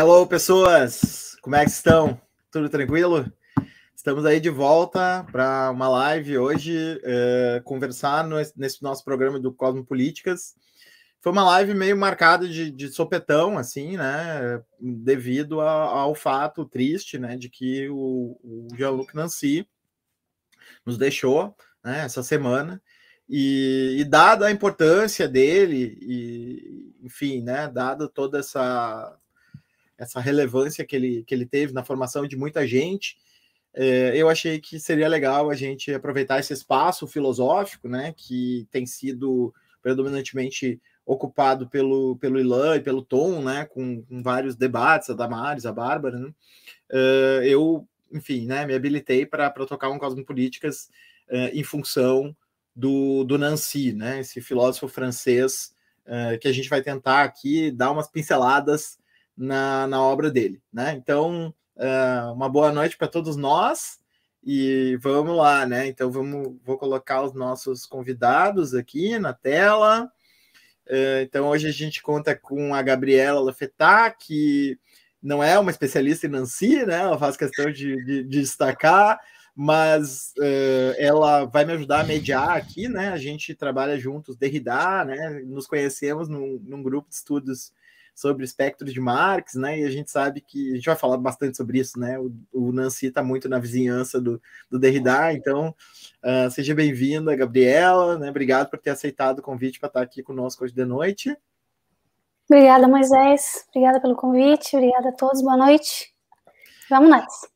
Hello, pessoas! Como é que estão? Tudo tranquilo? Estamos aí de volta para uma live hoje, uh, conversar no, nesse nosso programa do Cosmo Políticas. Foi uma live meio marcada de, de sopetão, assim, né? Devido a, ao fato triste, né, de que o, o Jean-Luc Nancy nos deixou né, essa semana. E, e, dada a importância dele, e, enfim, né, dada toda essa, essa relevância que ele, que ele teve na formação de muita gente, é, eu achei que seria legal a gente aproveitar esse espaço filosófico, né, que tem sido predominantemente ocupado pelo, pelo Ilan e pelo Tom, né, com, com vários debates, a Damares, a Bárbara, né, uh, eu, enfim, né, me habilitei para tocar um Cosmopolíticas uh, em função do, do Nancy, né? Esse filósofo francês uh, que a gente vai tentar aqui dar umas pinceladas na, na obra dele, né? Então, uh, uma boa noite para todos nós e vamos lá, né? Então, vamos, vou colocar os nossos convidados aqui na tela. Uh, então, hoje a gente conta com a Gabriela Lafetá, que não é uma especialista em Nancy, né? Ela faz questão de, de, de destacar mas uh, ela vai me ajudar a mediar aqui, né? A gente trabalha juntos, Derrida, né? Nos conhecemos num, num grupo de estudos sobre espectro de Marx, né? E a gente sabe que a gente vai falar bastante sobre isso, né? O, o Nancy está muito na vizinhança do, do Derrida, então uh, seja bem-vinda, Gabriela, né? Obrigado por ter aceitado o convite para estar aqui conosco hoje de noite. Obrigada, Moisés. Obrigada pelo convite. Obrigada a todos. Boa noite. Vamos nessa.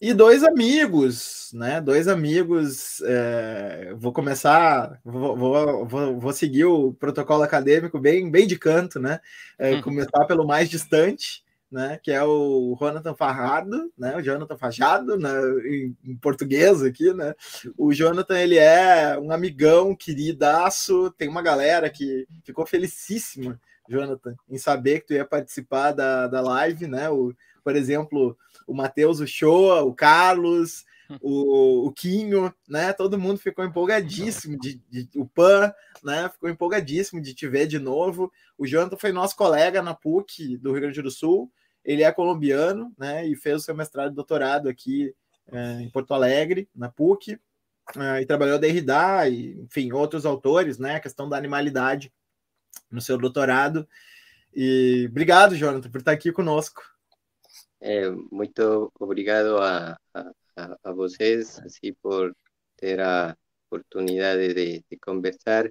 E dois amigos, né? Dois amigos. É... Vou começar, vou, vou, vou, seguir o protocolo acadêmico bem, bem de canto, né? É, uhum. Começar pelo mais distante, né? Que é o Jonathan Farrado, né? O Jonathan Fajado, né? Em, em, português aqui, né? O Jonathan, ele é um amigão, queridaço. Tem uma galera que ficou felicíssima, Jonathan, em saber que tu ia participar da, da live, né? O, por exemplo o Matheus Uchoa, o Carlos, o, o Quinho, né? Todo mundo ficou empolgadíssimo de, de, o Pan, né? Ficou empolgadíssimo de te ver de novo. O Jonathan foi nosso colega na PUC do Rio Grande do Sul. Ele é colombiano, né? E fez o seu mestrado e doutorado aqui é, em Porto Alegre, na PUC, é, e trabalhou da Derrida e, enfim, outros autores, né? A questão da animalidade no seu doutorado. E obrigado, Jonathan, por estar aqui conosco. Eh, muito obrigado a, a, a, vocês assim por ter a oportunidade de, de conversar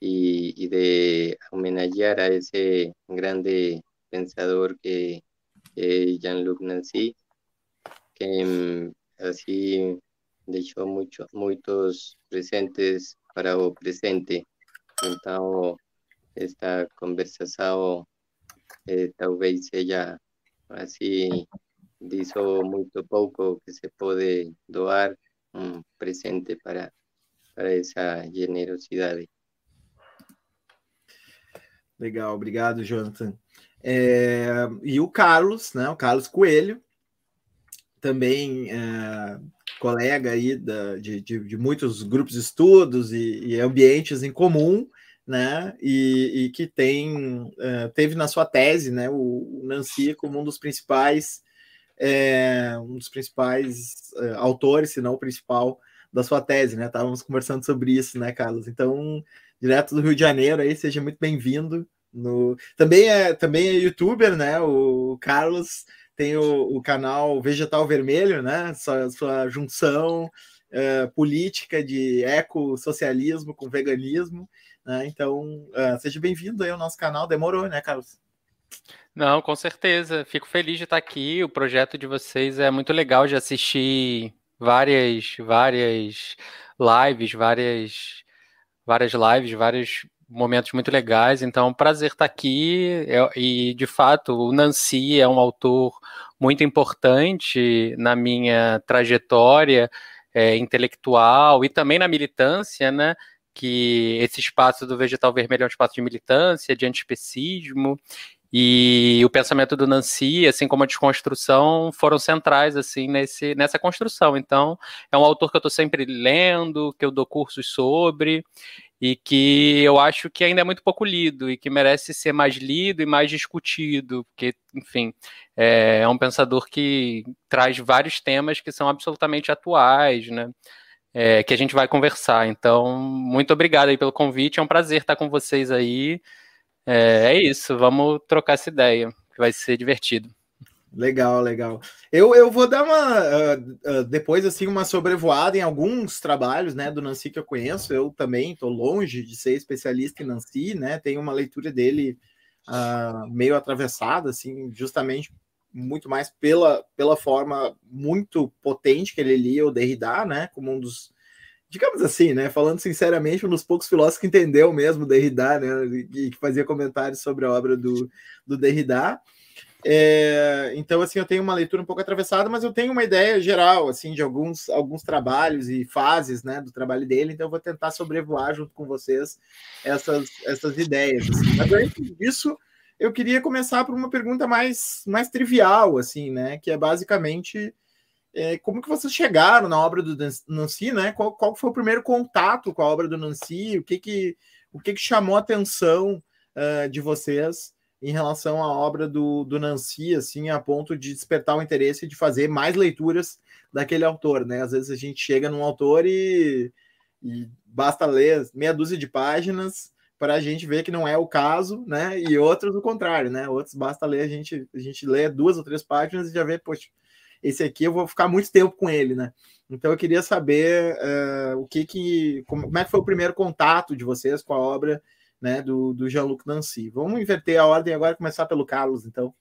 e, e, de homenagear a esse grande pensador que, é Jean-Luc Nancy, que assim deixou muito, muitos presentes para o presente. Então, esta conversação eh, talvez seja Así dijo muy poco que se puede doar un presente para, para essa generosidade. Legal, obrigado, Jonathan. É, e o Carlos, né? O Carlos Coelho, também é, colega aí da, de, de, de, muitos grupos de estudos e, e ambientes em comum, né? E, e que tem uh, teve na sua tese, né? O, Nancy como um dos principais é, um dos principais uh, autores, se não o principal da sua tese, né? Estávamos conversando sobre isso, né, Carlos? Então, direto do Rio de Janeiro, aí seja muito bem-vindo. No também é também é youtuber, né? O Carlos tem o, o canal Vegetal Vermelho, né? Sua, sua junção uh, política de ecossocialismo com veganismo né? Então, uh, seja bem-vindo aí ao nosso canal. Demorou, né, Carlos? Não, com certeza. Fico feliz de estar aqui. O projeto de vocês é muito legal de assistir várias, várias lives, várias, várias lives, vários momentos muito legais. Então, é um prazer estar aqui. E, de fato, o Nancy é um autor muito importante na minha trajetória é, intelectual e também na militância, né? Que esse espaço do Vegetal Vermelho é um espaço de militância, de antiespecismo, E o pensamento do Nancy, assim como a desconstrução, foram centrais assim nesse, nessa construção. Então, é um autor que eu estou sempre lendo, que eu dou cursos sobre, e que eu acho que ainda é muito pouco lido e que merece ser mais lido e mais discutido, porque, enfim, é, é um pensador que traz vários temas que são absolutamente atuais, né? É, que a gente vai conversar. Então, muito obrigado aí pelo convite, é um prazer estar com vocês aí. É, é isso, vamos trocar essa ideia, que vai ser divertido. Legal, legal. Eu, eu vou dar uma uh, uh, depois assim uma sobrevoada em alguns trabalhos, né, do Nancy que eu conheço. Eu também estou longe de ser especialista em Nancy, né? Tenho uma leitura dele uh, meio atravessada, assim, justamente muito mais pela, pela forma muito potente que ele lia o Derrida, né, como um dos digamos assim, né, falando sinceramente, um dos poucos filósofos que entendeu mesmo Derrida, né, e que fazia comentários sobre a obra do, do Derrida. É, então, assim, eu tenho uma leitura um pouco atravessada, mas eu tenho uma ideia geral, assim, de alguns, alguns trabalhos e fases, né, do trabalho dele, então eu vou tentar sobrevoar junto com vocês essas, essas ideias. Assim. Mas antes disso, eu queria começar por uma pergunta mais, mais trivial, assim, né, que é basicamente é, como que vocês chegaram na obra do Nancy, né, qual, qual foi o primeiro contato com a obra do Nancy, o que que, o que, que chamou a atenção uh, de vocês em relação à obra do, do Nancy, assim, a ponto de despertar o interesse de fazer mais leituras daquele autor, né? Às vezes a gente chega num autor e, e basta ler meia dúzia de páginas para a gente ver que não é o caso, né? E outros o contrário, né? Outros basta ler, a gente, a gente lê duas ou três páginas e já vê, poxa, esse aqui eu vou ficar muito tempo com ele, né? Então eu queria saber uh, o que que, como, como é que foi o primeiro contato de vocês com a obra né, do, do Jean-Luc Nancy. Vamos inverter a ordem agora começar pelo Carlos, então.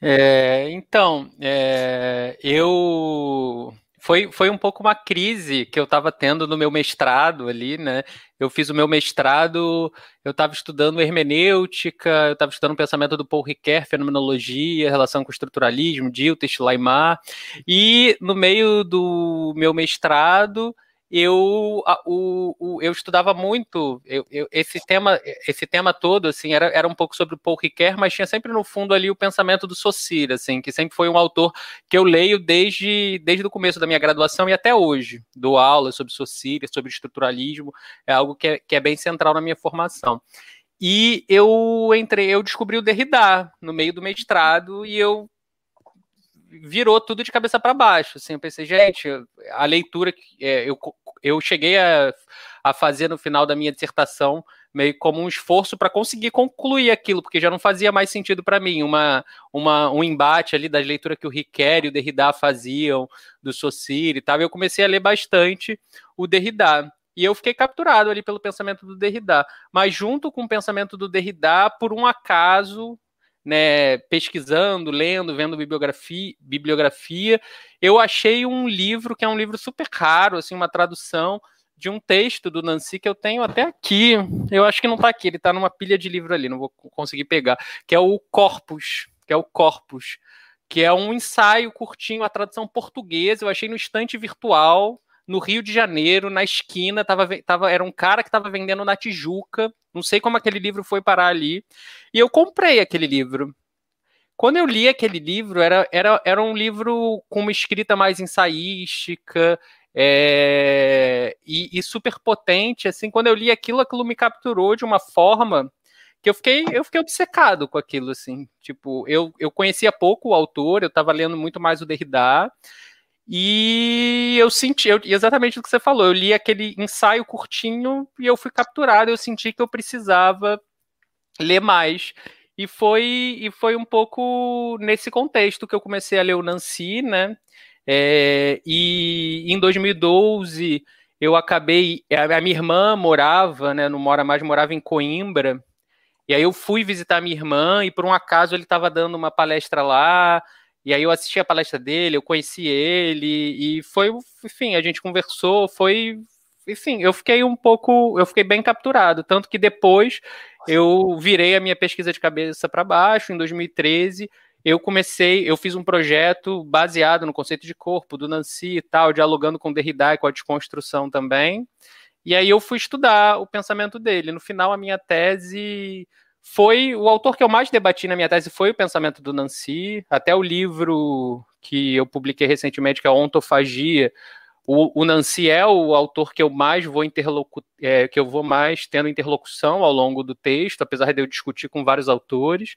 É, então, é, eu foi, foi um pouco uma crise que eu estava tendo no meu mestrado ali, né? Eu fiz o meu mestrado, eu estava estudando hermenêutica, eu estava estudando o pensamento do Paul Ricoeur, fenomenologia, relação com o estruturalismo, Dilthey, Laimar, e no meio do meu mestrado eu, a, o, o, eu estudava muito eu, eu, esse tema esse tema todo assim era, era um pouco sobre Paul Ricoeur, mas tinha sempre no fundo ali o pensamento do Saussure, assim, que sempre foi um autor que eu leio desde, desde o começo da minha graduação e até hoje. Dou aula sobre Saussure, sobre estruturalismo, é algo que é, que é bem central na minha formação. E eu entrei, eu descobri o Derrida no meio do mestrado e eu virou tudo de cabeça para baixo. Assim, eu pensei, gente, a leitura é, eu, eu cheguei a, a fazer no final da minha dissertação meio como um esforço para conseguir concluir aquilo, porque já não fazia mais sentido para mim uma, uma, um embate ali das leituras que o Riquet e o Derrida faziam, do Saussure e tal. Eu comecei a ler bastante o Derrida. E eu fiquei capturado ali pelo pensamento do Derrida. Mas junto com o pensamento do Derrida, por um acaso, né, pesquisando, lendo, vendo bibliografia, bibliografia, eu achei um livro que é um livro super raro, assim, uma tradução de um texto do Nancy que eu tenho até aqui. Eu acho que não está aqui, ele está numa pilha de livro ali, não vou conseguir pegar, que é o Corpus, que é o Corpus, que é um ensaio curtinho, a tradução portuguesa, eu achei no estante virtual no Rio de Janeiro, na esquina, tava, tava, era um cara que estava vendendo na Tijuca. Não sei como aquele livro foi parar ali. E eu comprei aquele livro. Quando eu li aquele livro, era, era, era um livro com uma escrita mais ensaística é, e, e super potente. Assim, quando eu li aquilo, aquilo me capturou de uma forma que eu fiquei, eu fiquei obcecado com aquilo, assim. Tipo, eu, eu conhecia pouco o autor, eu estava lendo muito mais o Derrida, e eu senti, eu, exatamente o que você falou, eu li aquele ensaio curtinho e eu fui capturado, eu senti que eu precisava ler mais. E foi, e foi um pouco nesse contexto que eu comecei a ler o Nancy, né? É, e em 2012 eu acabei. A minha irmã morava, né? Não mora mais, morava em Coimbra. E aí eu fui visitar minha irmã e por um acaso ele estava dando uma palestra lá. E aí eu assisti a palestra dele, eu conheci ele e foi, enfim, a gente conversou, foi, enfim, eu fiquei um pouco, eu fiquei bem capturado, tanto que depois eu virei a minha pesquisa de cabeça para baixo em 2013. Eu comecei, eu fiz um projeto baseado no conceito de corpo do Nancy e tal, dialogando com Derrida e com a desconstrução também. E aí eu fui estudar o pensamento dele. No final, a minha tese foi o autor que eu mais debati na minha tese foi o pensamento do Nancy, até o livro que eu publiquei recentemente, que é Ontofagia, o, o Nancy é o autor que eu mais vou interlocu é, que eu vou mais tendo interlocução ao longo do texto, apesar de eu discutir com vários autores.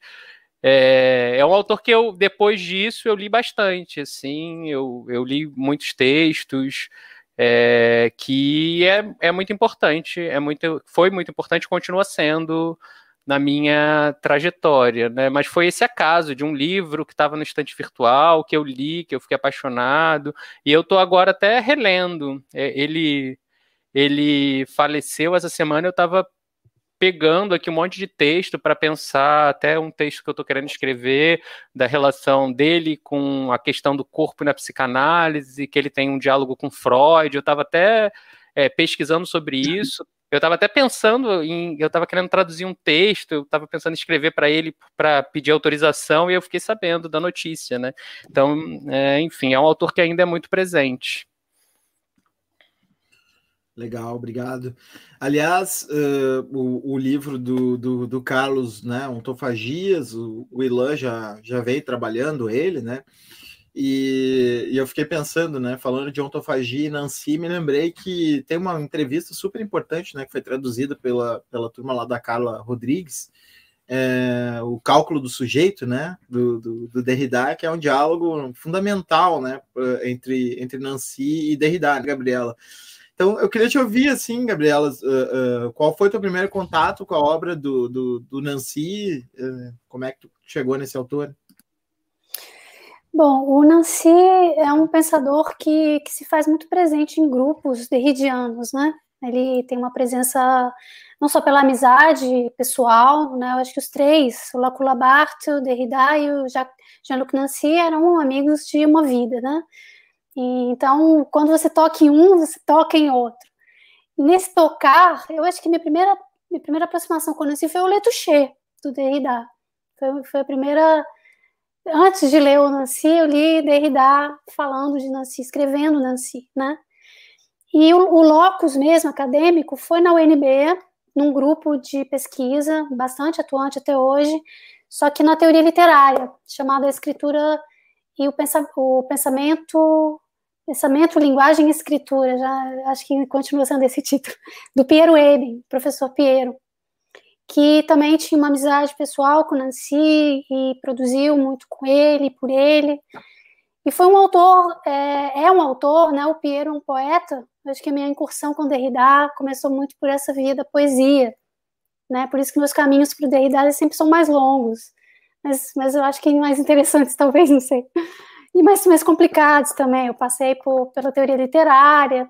É, é um autor que eu, depois disso, eu li bastante, assim, eu, eu li muitos textos, é, que é, é muito importante, é muito, foi muito importante, continua sendo na minha trajetória, né? Mas foi esse acaso de um livro que estava no estante virtual, que eu li, que eu fiquei apaixonado, e eu estou agora até relendo. É, ele ele faleceu essa semana, eu estava pegando aqui um monte de texto para pensar, até um texto que eu estou querendo escrever, da relação dele com a questão do corpo na psicanálise, que ele tem um diálogo com Freud. Eu estava até é, pesquisando sobre isso, eu estava até pensando em. Eu estava querendo traduzir um texto, eu estava pensando em escrever para ele para pedir autorização e eu fiquei sabendo da notícia, né? Então, é, enfim, é um autor que ainda é muito presente. Legal, obrigado. Aliás, uh, o, o, livro do, do, do, Carlos, né, Ontofagias, o, o Ilan já, já veio trabalhando ele, né? E, e, eu fiquei pensando, né, falando de ontofagia e Nancy, me lembrei que tem uma entrevista super importante, né, que foi traduzida pela, pela turma lá da Carla Rodrigues, é, o cálculo do sujeito, né, do, do, do, Derrida, que é um diálogo fundamental, né, entre, entre Nancy e Derrida, né, Gabriela. Então, eu queria te ouvir, assim, Gabriela, uh, uh, qual foi o teu primeiro contato com a obra do, do, do Nancy? Uh, como é que tu chegou nesse autor? Bom, o Nancy é um pensador que, que se faz muito presente em grupos derridianos, né? Ele tem uma presença não só pela amizade pessoal, né? Eu acho que os três, o Lacula Barthes, o Derrida e o Jean-Luc Nancy eram amigos de uma vida, né? E, então, quando você toca em um, você toca em outro. Nesse tocar, eu acho que minha primeira, minha primeira aproximação com o Nancy foi o Letouché, do Derrida. Foi, foi a primeira antes de ler o Nancy, eu li Derrida falando de Nancy, escrevendo Nancy, né? E o, o locus mesmo, acadêmico, foi na UNB, num grupo de pesquisa, bastante atuante até hoje, só que na teoria literária, chamada Escritura e o, pensa, o Pensamento, Pensamento, Linguagem e Escritura, já acho que continua sendo esse título, do Piero Eben, professor Piero que também tinha uma amizade pessoal com Nancy e produziu muito com ele, por ele. E foi um autor, é, é um autor, né? O Piero é um poeta. Acho que a minha incursão com Derrida começou muito por essa via da poesia, né? Por isso que meus caminhos para o Derrida sempre são mais longos, mas, mas eu acho que mais interessantes, talvez, não sei. E mais, mais complicados também. Eu passei por, pela teoria literária,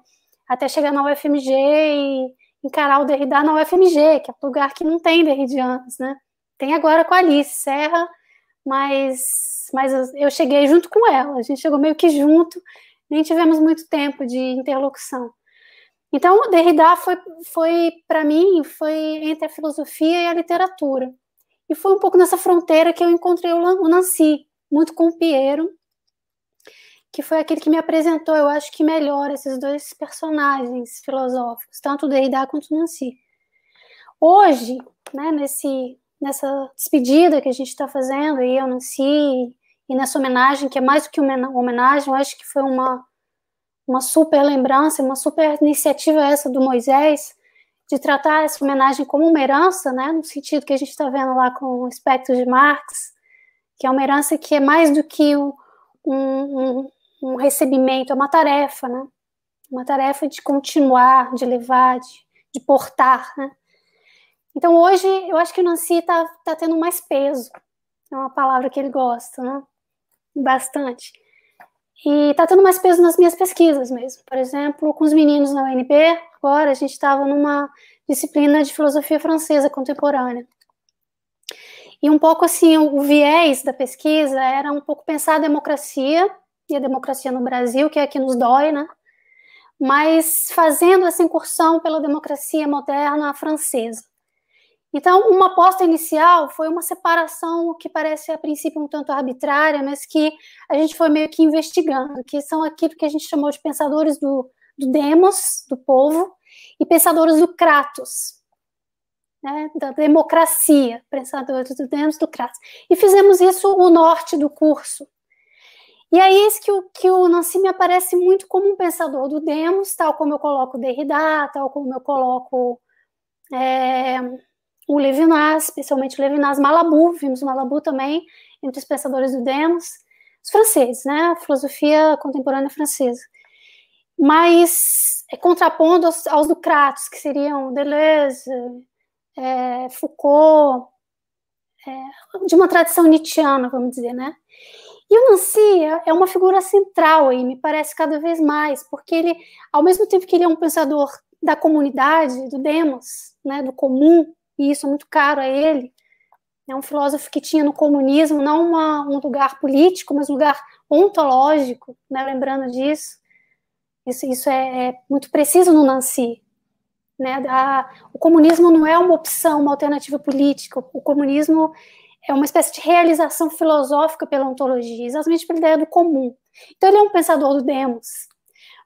até chegar na UFMG e encarar o Derrida na UFMG, que é um lugar que não tem derridianos, né? Tem agora com a Alice Serra, mas, mas eu cheguei junto com ela, a gente chegou meio que junto, nem tivemos muito tempo de interlocução. Então, o Derrida foi, foi para mim, foi entre a filosofia e a literatura. E foi um pouco nessa fronteira que eu encontrei o Nancy, muito com o Piero, que foi aquele que me apresentou, eu acho que melhor esses dois personagens filosóficos, tanto Derrida quanto Nancy. Hoje, né, nesse, nessa despedida que a gente está fazendo, e eu, Nancy, e nessa homenagem, que é mais do que uma homenagem, eu acho que foi uma, uma super lembrança, uma super iniciativa essa do Moisés, de tratar essa homenagem como uma herança, né, no sentido que a gente está vendo lá com o espectro de Marx, que é uma herança que é mais do que um, um, um recebimento, é uma tarefa, né? Uma tarefa de continuar, de levar, de, de portar, né? Então hoje eu acho que o Nancy está tá tendo mais peso. É uma palavra que ele gosta, né? Bastante. E está tendo mais peso nas minhas pesquisas mesmo. Por exemplo, com os meninos na UNB, agora a gente estava numa disciplina de filosofia francesa contemporânea. E um pouco assim, o viés da pesquisa era um pouco pensar a democracia e a democracia no Brasil, que é que nos dói, né? Mas fazendo essa incursão pela democracia moderna francesa. Então, uma aposta inicial foi uma separação que parece a princípio um tanto arbitrária, mas que a gente foi meio que investigando, que são aquilo que a gente chamou de pensadores do, do demos, do povo, e pensadores do kratos. né, da democracia, pensadores do Demos, do Kratos. E fizemos isso o norte do curso. E aí é isso que o, que o Nancy me aparece muito como um pensador do Demos, tal como eu coloco Derrida, tal como eu coloco é, o Levinas, especialmente o Levinas, Malabu, vimos Malabu também, entre os pensadores do Demos, os franceses, né, a filosofia contemporânea francesa. Mas é, contrapondo aos, aos do Kratos, que seriam Deleuze, é, Foucault, é, de uma tradição nietzschiana, vamos dizer, né? E o Nancy é uma figura central aí, me parece cada vez mais, porque ele, ao mesmo tempo que ele é um pensador da comunidade, do demos, né, do comum, e isso é muito caro a ele, é um filósofo que tinha no comunismo não uma, um lugar político, mas um lugar ontológico, né, lembrando disso. Isso, isso é, é muito preciso no Nancy. Né? A, o comunismo não é uma opção, uma alternativa política. O comunismo é uma espécie de realização filosófica pela ontologia, exatamente pela ideia do comum. Então ele é um pensador do demos,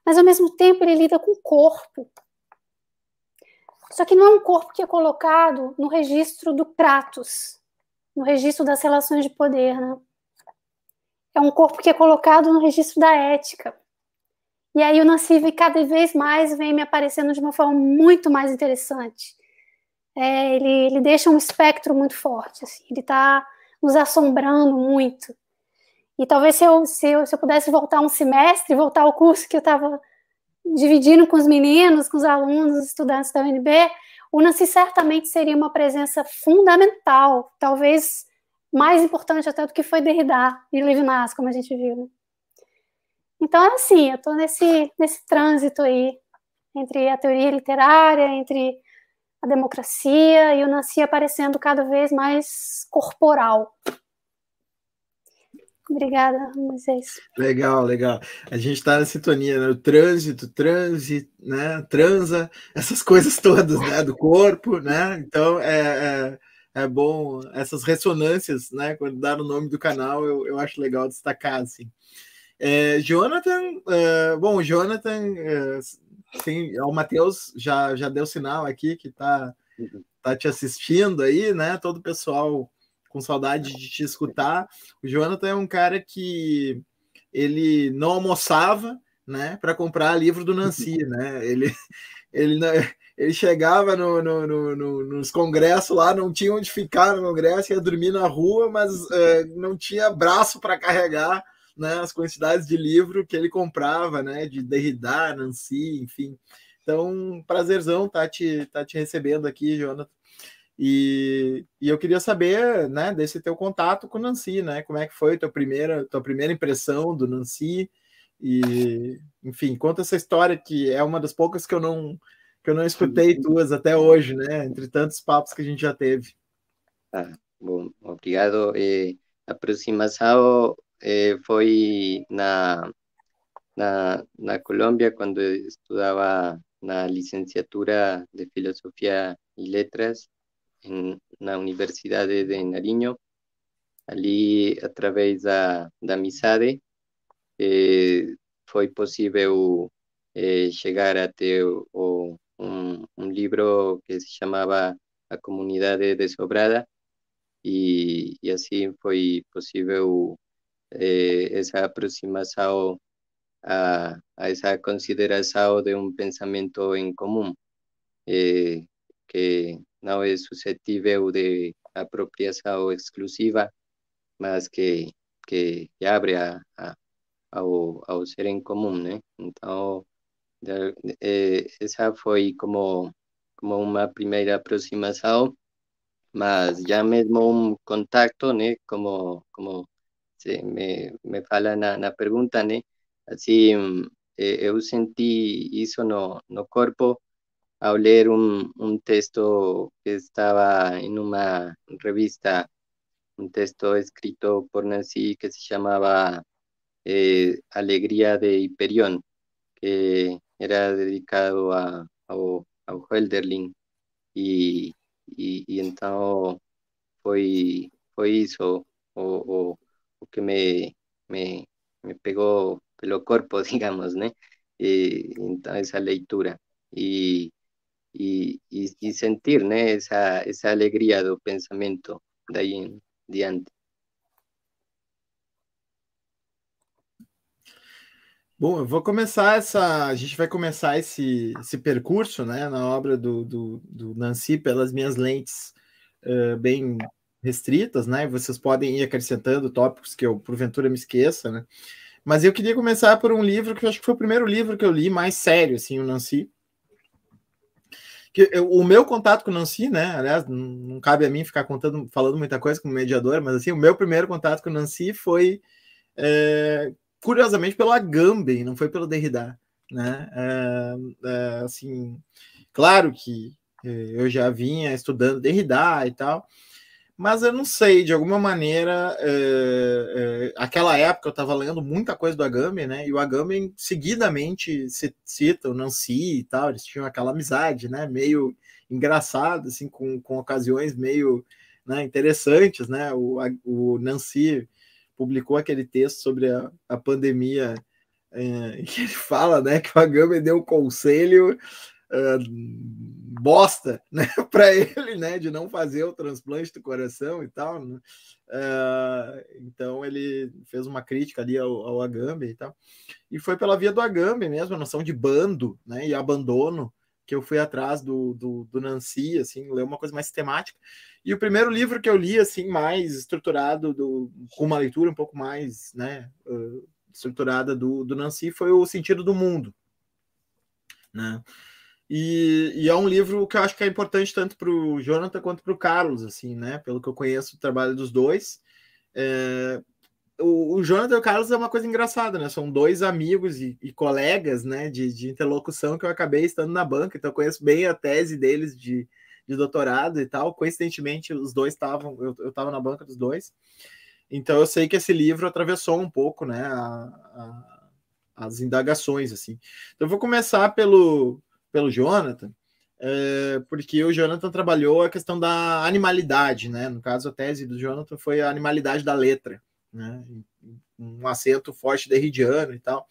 mas ao mesmo tempo ele lida com o corpo. Só que não é um corpo que é colocado no registro do Kratos, no registro das relações de poder, né? É um corpo que é colocado no registro da ética. E aí o Nassif cada vez mais vem me aparecendo de uma forma muito mais interessante. É, ele, ele deixa um espectro muito forte, assim, ele está nos assombrando muito. E talvez se eu, se eu, se eu pudesse voltar um semestre, voltar ao curso que eu estava dividindo com os meninos, com os alunos, os estudantes da UNB, o Nancy certamente seria uma presença fundamental, talvez mais importante até do que foi Derrida e Levinas, como a gente viu. Né? Então, é assim, eu estou nesse, nesse trânsito aí, entre a teoria literária, entre a democracia, e o Nancy aparecendo cada vez mais corporal. Obrigada, Moisés. Legal, legal. A gente está na sintonia, né? O trânsito, trânsito, né? Transa, essas coisas todas, né? Do corpo, né? Então, é, é, é bom essas ressonâncias, né? Quando dá o nome do canal, eu, eu acho legal destacar, assim. É, Jonathan, é, bom, Jonathan, é, sim, o Matheus já, já deu sinal aqui que tá, tá te assistindo aí, né? Todo o pessoal com saudade de te escutar. O Jonathan é um cara que ele não almoçava, né, para comprar livro do Nancy, né? Ele, ele, ele chegava no, no, no, nos congressos lá, não tinha onde ficar no congresso, ia dormir na rua, mas é, não tinha braço para carregar né, as quantidades de livro que ele comprava, né, de Derrida, Nancy, enfim. Então, prazerzão tá te, tá te recebendo aqui, Jonathan. E, e eu queria saber, né, desse teu contato com o Nancy, né? Como é que foi a tua primeira, tua primeira impressão do Nancy? E, enfim, conta essa história que é uma das poucas que eu não que eu não escutei tuas até hoje, né? Entre tantos papos que a gente já teve. Ah, bom, obrigado. Eh, aproximação eh, foi na, na, na Colômbia, quando estudava na licenciatura de Filosofia e Letras em, na Universidade de Nariño. Ali, através da, da amizade, eh, foi possível eh, chegar até o, o, um, um livro que se chamava A Comunidade Desobrada, e, e assim foi possível eh, essa aproximação a, a, essa consideração de um pensamento em comum, eh, que não é suscetível de apropriação exclusiva, mas que, que, abre a, a, ao, ao ser em comum, né? Então, de, eh, essa foi como, como uma primeira aproximação, mas já mesmo um contato, né? Como, como se me, me fala na, na pergunta, né? Assim, eu senti isso no, no corpo ao ler um, um texto que estava em uma revista, um texto escrito por Nancy que se chamava eh, de Hiperión, que era dedicado a, ao, ao Hölderlin. E, e, e então foi, foi o, o que me, me, me pegou pelo corpo, digamos, né? E, então, essa leitura. E, y, y, sentir né, essa, essa alegria do pensamento daí em diante. Bom, eu vou começar essa. A gente vai começar esse, esse percurso né, na obra do, do, do Nancy pelas minhas lentes uh, bem restritas, né? Vocês podem ir acrescentando tópicos que eu porventura me esqueça, né? Mas eu queria começar por um livro que eu acho que foi o primeiro livro que eu li mais sério, assim, o Nancy. Que eu, o meu contato com o Nancy, né? Aliás, não, cabe a mim ficar contando, falando muita coisa como mediador, mas assim, o meu primeiro contato com o Nancy foi, é, curiosamente, pelo Agamben, não foi pelo Derrida, né? É, é, assim, claro que é, eu já vinha estudando Derrida e tal, mas eu não sei, de alguma maneira, é, é, aquela época eu estava lendo muita coisa do Agamben, né? E o Agamben seguidamente cita o Nancy e tal, eles tinham aquela amizade, né? Meio engraçada, assim, com, com ocasiões meio né, interessantes, né? O, a, o Nancy publicou aquele texto sobre a, a pandemia, é, que ele fala, né, que o Agamben deu um conselho uh, bosta, né, para ele, né, de não fazer o transplante do coração e tal, né? uh, então ele fez uma crítica ali ao, ao Agamben e tal, e foi pela via do Agamben mesmo, a noção de bando, né, e abandono, que eu fui atrás do, do, do Nancy, assim, ler uma coisa mais sistemática, e o primeiro livro que eu li, assim, mais estruturado, do, com uma leitura um pouco mais, né, uh, estruturada do, do Nancy, foi O Sentido do Mundo, né, e, e, é um livro que eu acho que é importante tanto para o Jonathan quanto para o Carlos, assim, né? Pelo que eu conheço o trabalho dos dois. É, o, o, Jonathan e o Carlos é uma coisa engraçada, né? São dois amigos e, e colegas, né? De, de, interlocução que eu acabei estando na banca, então eu conheço bem a tese deles de, de doutorado e tal. Coincidentemente, os dois estavam, eu estava na banca dos dois. Então eu sei que esse livro atravessou um pouco, né? A, a, as indagações, assim. Então eu vou começar pelo pelo Jonathan, é, porque o Jonathan trabalhou a questão da animalidade, né? No caso, a tese do Jonathan foi a animalidade da letra, né? Um acento forte derridiano e tal.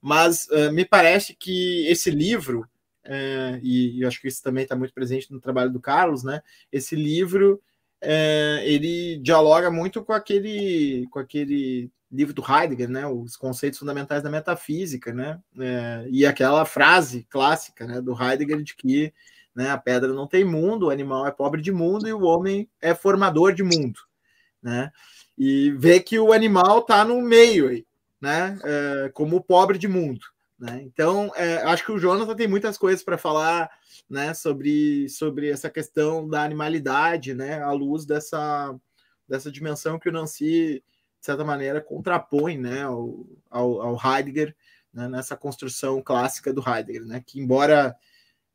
Mas é, me parece que esse livro, é, e eu acho que isso também está muito presente no trabalho do Carlos, né? Esse livro é, ele dialoga muito com aquele, com aquele livro do Heidegger, né, os conceitos fundamentais da metafísica, né, é, e aquela frase clássica, né, do Heidegger de que né, a pedra não tem mundo, o animal é pobre de mundo e o homem é formador de mundo, né, e vê que o animal está no meio aí, né, é, como pobre de mundo, né, então é, acho que o Jonathan tem muitas coisas para falar, né, sobre, sobre essa questão da animalidade, né, à luz dessa, dessa dimensão que o Nancy de certa maneira, contrapõe né, ao, ao, ao Heidegger né, nessa construção clássica do Heidegger, né, que, embora,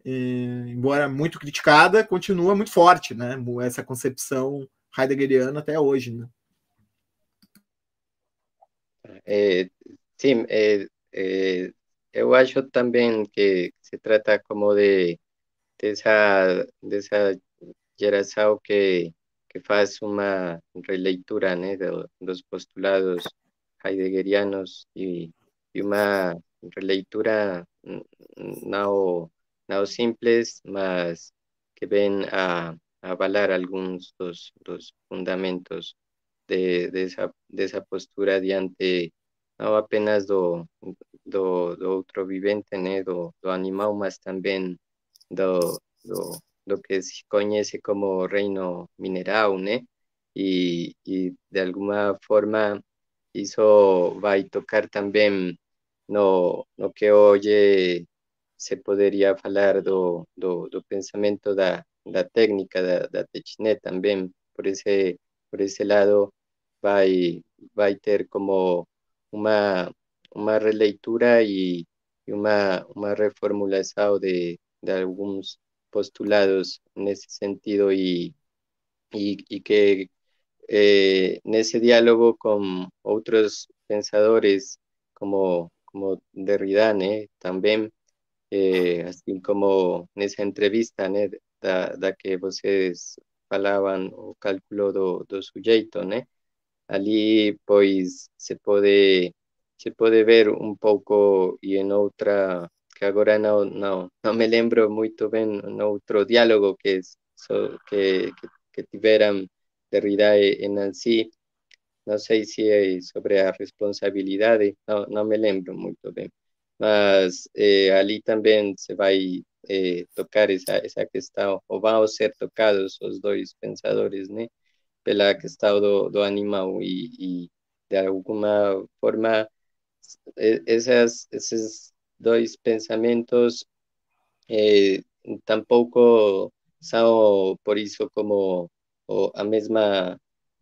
eh, embora muito criticada, continua muito forte, né, essa concepção heideggeriana até hoje. Né? É, sim, é, é, eu acho também que se trata como de dessa, dessa geração que que faz una releitura de los postulados heideggerianos y, una releitura no, no simples, más que ven a, avalar algunos dos, dos fundamentos de, de, esa, de esa postura diante no apenas do, do, do outro vivente, né, do, do animal, mas também do, do, lo que se conoce como reino mineral, ¿no? Y, y de alguna forma eso va a tocar también no, no que hoy se podría hablar do, do, do pensamento da, da técnica da, da Technet también, por ese, por ese lado va a ter como una, una releitura y, y una, una reformulación de, de algunos postulados en ese sentido y, y, que eh, en ese diálogo con otros pensadores como, como Derrida también, eh, así como en esa entrevista ¿no? da, que ustedes hablaban o cálculo do, do sujeito, ¿no? allí pues se puede se puede ver un poco y en otra que agora não, não, não me lembro muito bem no outro diálogo que, que, que, que tiveram Derrida e Nancy, não sei se é sobre a responsabilidade, não, não me lembro muito bem, mas eh, ali também se vai eh, tocar essa, essa questão, ou vão ser tocados os dois pensadores, né, pela questão do, do animal e, e de alguma forma essas, esses dois pensamentos eh, tampouco são por isso como a mesma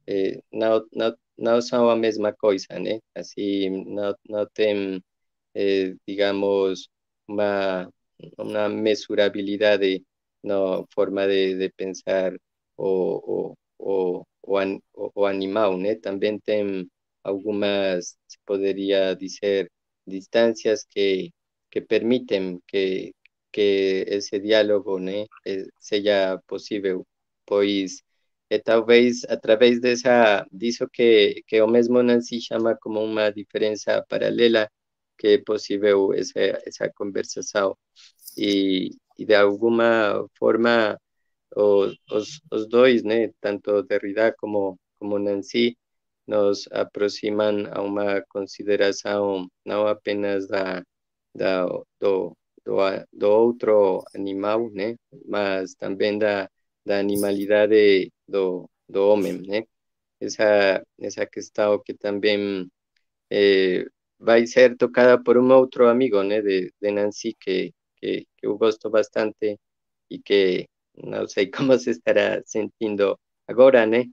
eh, não, não, não são a mesma coisa, né? Assim, não, não tem, eh, digamos, uma, uma mesurabilidade na forma de, de pensar o, o, o, o, o animal, né? Também tem algumas, se poderia dizer, distâncias que, que permitem que, que esse diálogo né, eh, seja possível, pois é talvez através dessa, disso que, que o mesmo Nancy chama como uma diferença paralela, que é possível essa, essa conversação. E, e de alguma forma, os, os, os né, tanto Derrida como, como Nancy, nos aproximam a uma consideração não apenas da, da do, do, do outro animal, né, mas também da, da animalidade do, do homem, né? Essa, essa questão que também eh, vai ser tocada por um outro amigo, né, de, de Nancy, que, que, que eu gosto bastante e que não sei como se estará sentindo agora, né?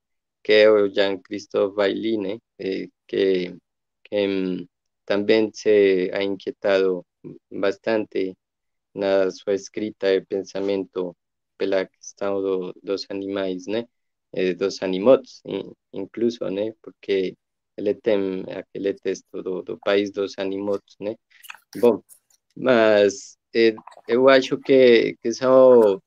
que é o Jean-Christophe Bailly, né? Eh, que, que um, também se ha inquietado bastante na sua escrita e pensamento pela questão do, dos animais, né? Eh, dos animots, incluso, né? Porque ele tem aquele texto do, do país dos animots, né? Bom, mas eh, eu acho que, que são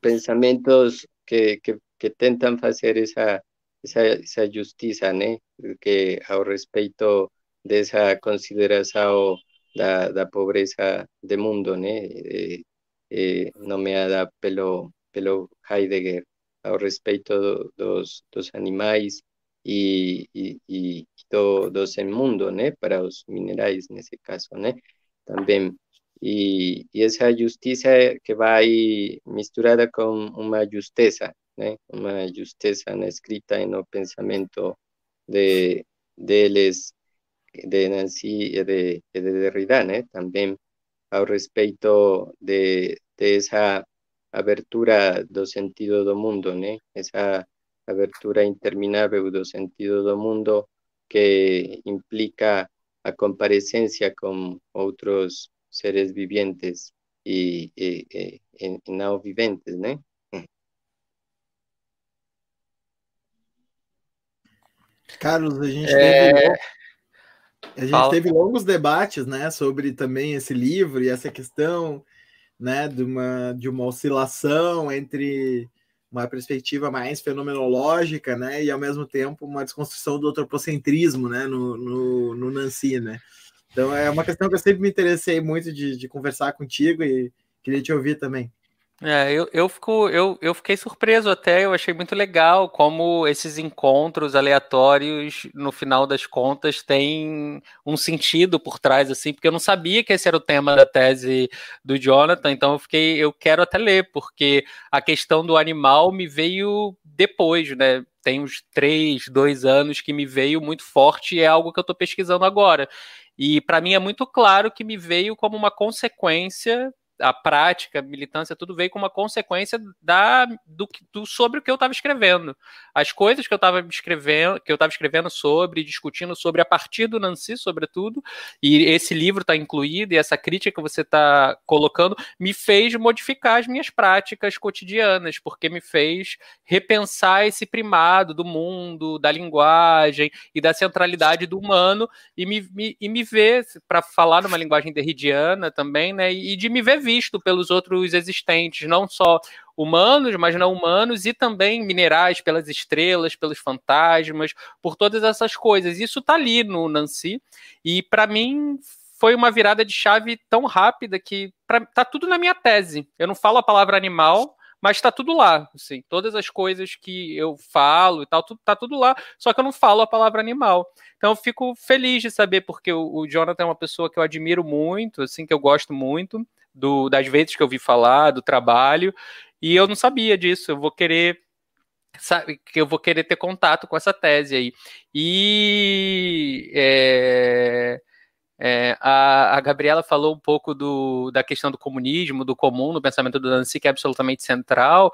pensamentos que, que, que tentam fazer essa esa, esa justicia, né? Que ao respeito dessa consideração da, pobreza do mundo, né? Eh, eh, nomeada pelo, pelo Heidegger, ao respeito do, dos, dos animais e, e, e mundo, né? Para os minerais, nesse caso, né? Também. E, e essa justiça que vai misturada com uma justeza, né? uma justeza na escrita e no pensamento de deles, de Nancy e de, de Derrida, né? também ao respeito de, de essa abertura do sentido do mundo, né? essa abertura interminável do sentido do mundo que implica a comparecência com outros seres vivientes e, e, e, e não viventes? Carlos, a gente, é... teve, a gente teve longos debates né, sobre também esse livro e essa questão né, de, uma, de uma oscilação entre uma perspectiva mais fenomenológica, né, e ao mesmo tempo uma desconstrução do antropocentrismo, né, no, no, no Nancy, né. Então é uma questão que eu sempre me interessei muito de, de conversar contigo e queria te ouvir também. É, eu, eu, fico, eu, eu fiquei surpreso até, eu achei muito legal como esses encontros aleatórios, no final das contas, têm um sentido por trás, assim, porque eu não sabia que esse era o tema da tese do Jonathan, então eu fiquei, eu quero até ler, porque a questão do animal me veio depois, né? Tem uns três, dois anos que me veio muito forte e é algo que eu estou pesquisando agora. E para mim é muito claro que me veio como uma consequência a prática, a militância, tudo veio com uma consequência da, do, do sobre o que eu estava escrevendo. As coisas que eu estava escrevendo, que eu estava escrevendo sobre, discutindo sobre a partir do Nancy, sobretudo, e esse livro está incluído, e essa crítica que você está colocando, me fez modificar as minhas práticas cotidianas, porque me fez repensar esse primado do mundo, da linguagem e da centralidade do humano, e me, me, e me ver, para falar numa linguagem derridiana também, né, e de me ver visto pelos outros existentes, não só humanos, mas não humanos, e também minerais pelas estrelas, pelos fantasmas, por todas essas coisas. Isso está ali no Nancy, e para mim foi uma virada de chave tão rápida que pra, tá tudo na minha tese. Eu não falo a palavra animal, mas está tudo lá, assim, todas as coisas que eu falo e tal, tudo, tá tudo lá, só que eu não falo a palavra animal. Então eu fico feliz de saber, porque o, o Jonathan é uma pessoa que eu admiro muito, assim, que eu gosto muito, do, das vezes que eu vi falar, do trabalho, e eu não sabia disso, eu vou querer sabe, que eu vou querer ter contato com essa tese aí. E é, é, a, a, Gabriela falou um pouco do, da questão do comunismo, do comum no pensamento do Nancy, que é absolutamente central.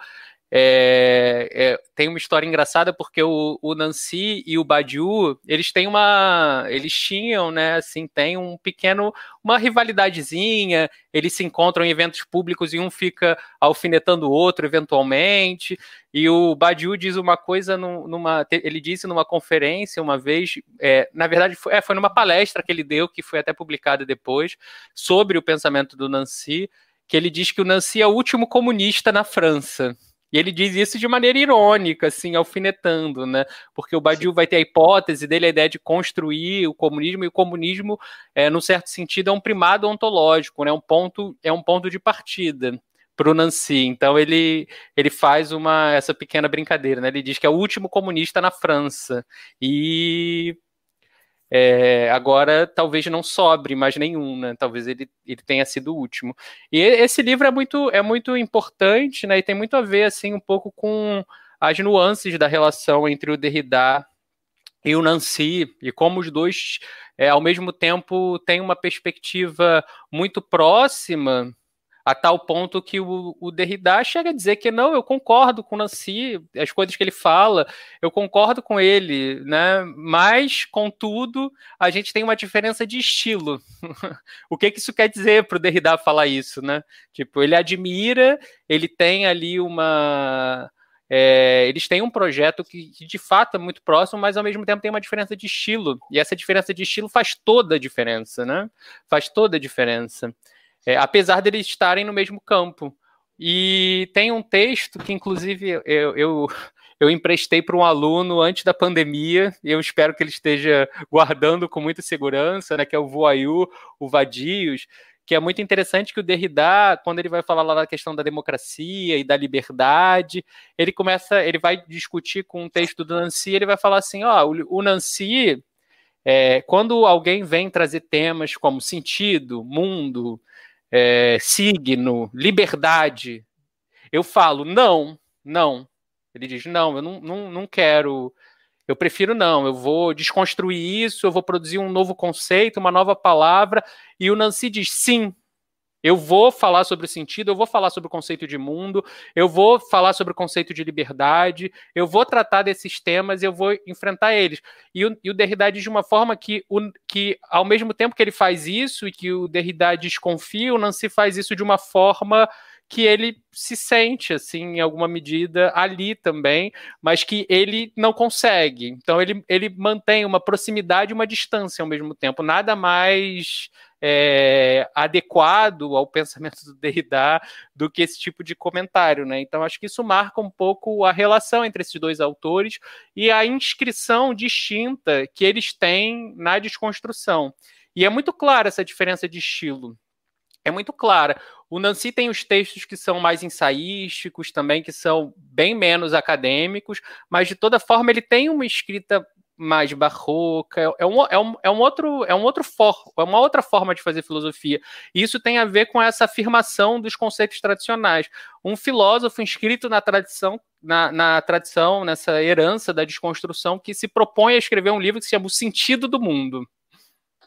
É, é, tem uma história engraçada porque o, o, Nancy e o Badiou, eles têm uma, eles tinham, né, assim, tem um pequeno, uma rivalidadezinha, eles se encontram em eventos públicos e um fica alfinetando o outro eventualmente, e o Badiou diz uma coisa numa, ele disse numa conferência uma vez, é, na verdade foi, é, foi numa palestra que ele deu, que foi até publicada depois, sobre o pensamento do Nancy, que ele diz que o Nancy é o último comunista na França. E ele diz isso de maneira irônica, assim, alfinetando, né? Porque o Badiou vai ter a hipótese dele, a ideia de construir o comunismo, e o comunismo, é, num certo sentido, é um primado ontológico, né? Um ponto, é um ponto de partida para o Nancy. Então ele, ele faz uma essa pequena brincadeira, né? Ele diz que é o último comunista na França. E é, agora talvez não sobre mais nenhum, né? Talvez ele, ele tenha sido o último. E esse livro é muito, é muito importante, né? E tem muito a ver assim um pouco com as nuances da relação entre o Derrida e o Nancy, e como os dois, é, ao mesmo tempo, têm uma perspectiva muito próxima a tal ponto que o, o, Derrida chega a dizer que não, eu concordo com Nancy, as coisas que ele fala, eu concordo com ele, né? Mas, contudo, a gente tem uma diferença de estilo. o que, que isso quer dizer para o Derrida falar isso, né? Tipo, ele admira, ele tem ali uma. É, eles têm um projeto que, que, de fato é muito próximo, mas ao mesmo tempo tem uma diferença de estilo. E essa diferença de estilo faz toda a diferença, né? Faz toda a diferença é, apesar deles estarem no mesmo campo. E tem um texto que, inclusive, eu, eu, eu emprestei para um aluno antes da pandemia, e eu espero que ele esteja guardando com muita segurança, né, que é o Voayu, o Vadios, que é muito interessante que o Derrida, quando ele vai falar lá da questão da democracia e da liberdade, ele começa, ele vai discutir com um texto do Nancy, ele vai falar assim, ó, o Nancy, é, quando alguém vem trazer temas como sentido, mundo, é, signo, liberdade. Eu falo, não, não. Ele diz, não, eu não, não, não quero. Eu prefiro não, eu vou desconstruir isso, eu vou produzir um novo conceito, uma nova palavra. E o Nancy diz, sim, eu vou falar sobre o sentido, eu vou falar sobre o conceito de mundo, eu vou falar sobre o conceito de liberdade, eu vou tratar desses temas eu vou enfrentar eles. E o, e o Derrida diz de uma forma que, o, que, ao mesmo tempo que ele faz isso e que o Derrida desconfia, o Nancy faz isso de uma forma que ele se sente, assim, em alguma medida ali também, mas que ele não consegue. Então ele, ele mantém uma proximidade e uma distância ao mesmo tempo, nada mais é, adequado ao pensamento do Derrida do que esse tipo de comentário, né? Então acho que isso marca um pouco a relação entre esses dois autores e a inscrição distinta que eles têm na desconstrução. E é muito clara essa diferença de estilo é muito clara. O Nancy tem os textos que são mais ensaísticos também, que são bem menos acadêmicos, mas de toda forma ele tem uma escrita mais barroca, é um, é um, é um outro, é um outro for, é uma outra forma de fazer filosofia. Isso tem a ver com essa afirmação dos conceitos tradicionais. Um filósofo inscrito na tradição, na, na tradição, nessa herança da desconstrução, que se propõe a escrever um livro que se chama O Sentido do Mundo.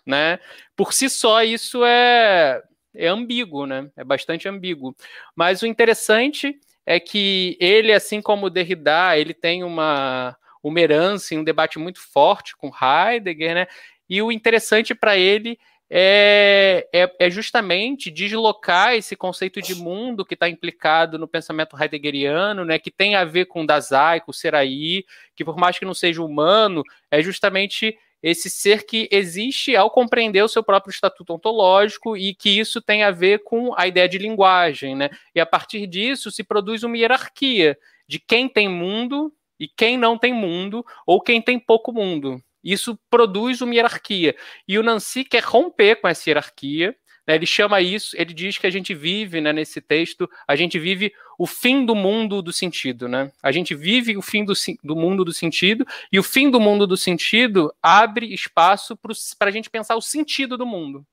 Né? Por si só, isso é é ambíguo, né? É bastante ambíguo. Mas o interessante é que ele, assim como Derrida, ele tem uma, uma herança, um debate muito forte com Heidegger, né? E o interessante para ele é, é, é, justamente deslocar esse conceito de mundo que está implicado no pensamento heideggeriano, né, que tem a ver com Dazai, com Seraí, que por mais que não seja humano, é justamente esse ser que existe ao compreender o seu próprio estatuto ontológico e que isso tem a ver com a ideia de linguagem, né? E a partir disso se produz uma hierarquia de quem tem mundo e quem não tem mundo ou quem tem pouco mundo. Isso produz uma hierarquia. E o Nancy quer romper com essa hierarquia. Né? Ele chama isso, ele diz que a gente vive, né, nesse texto, a gente vive o fim do mundo do sentido. Né? A gente vive o fim do, do mundo do sentido, e o fim do mundo do sentido abre espaço para a gente pensar o sentido do mundo.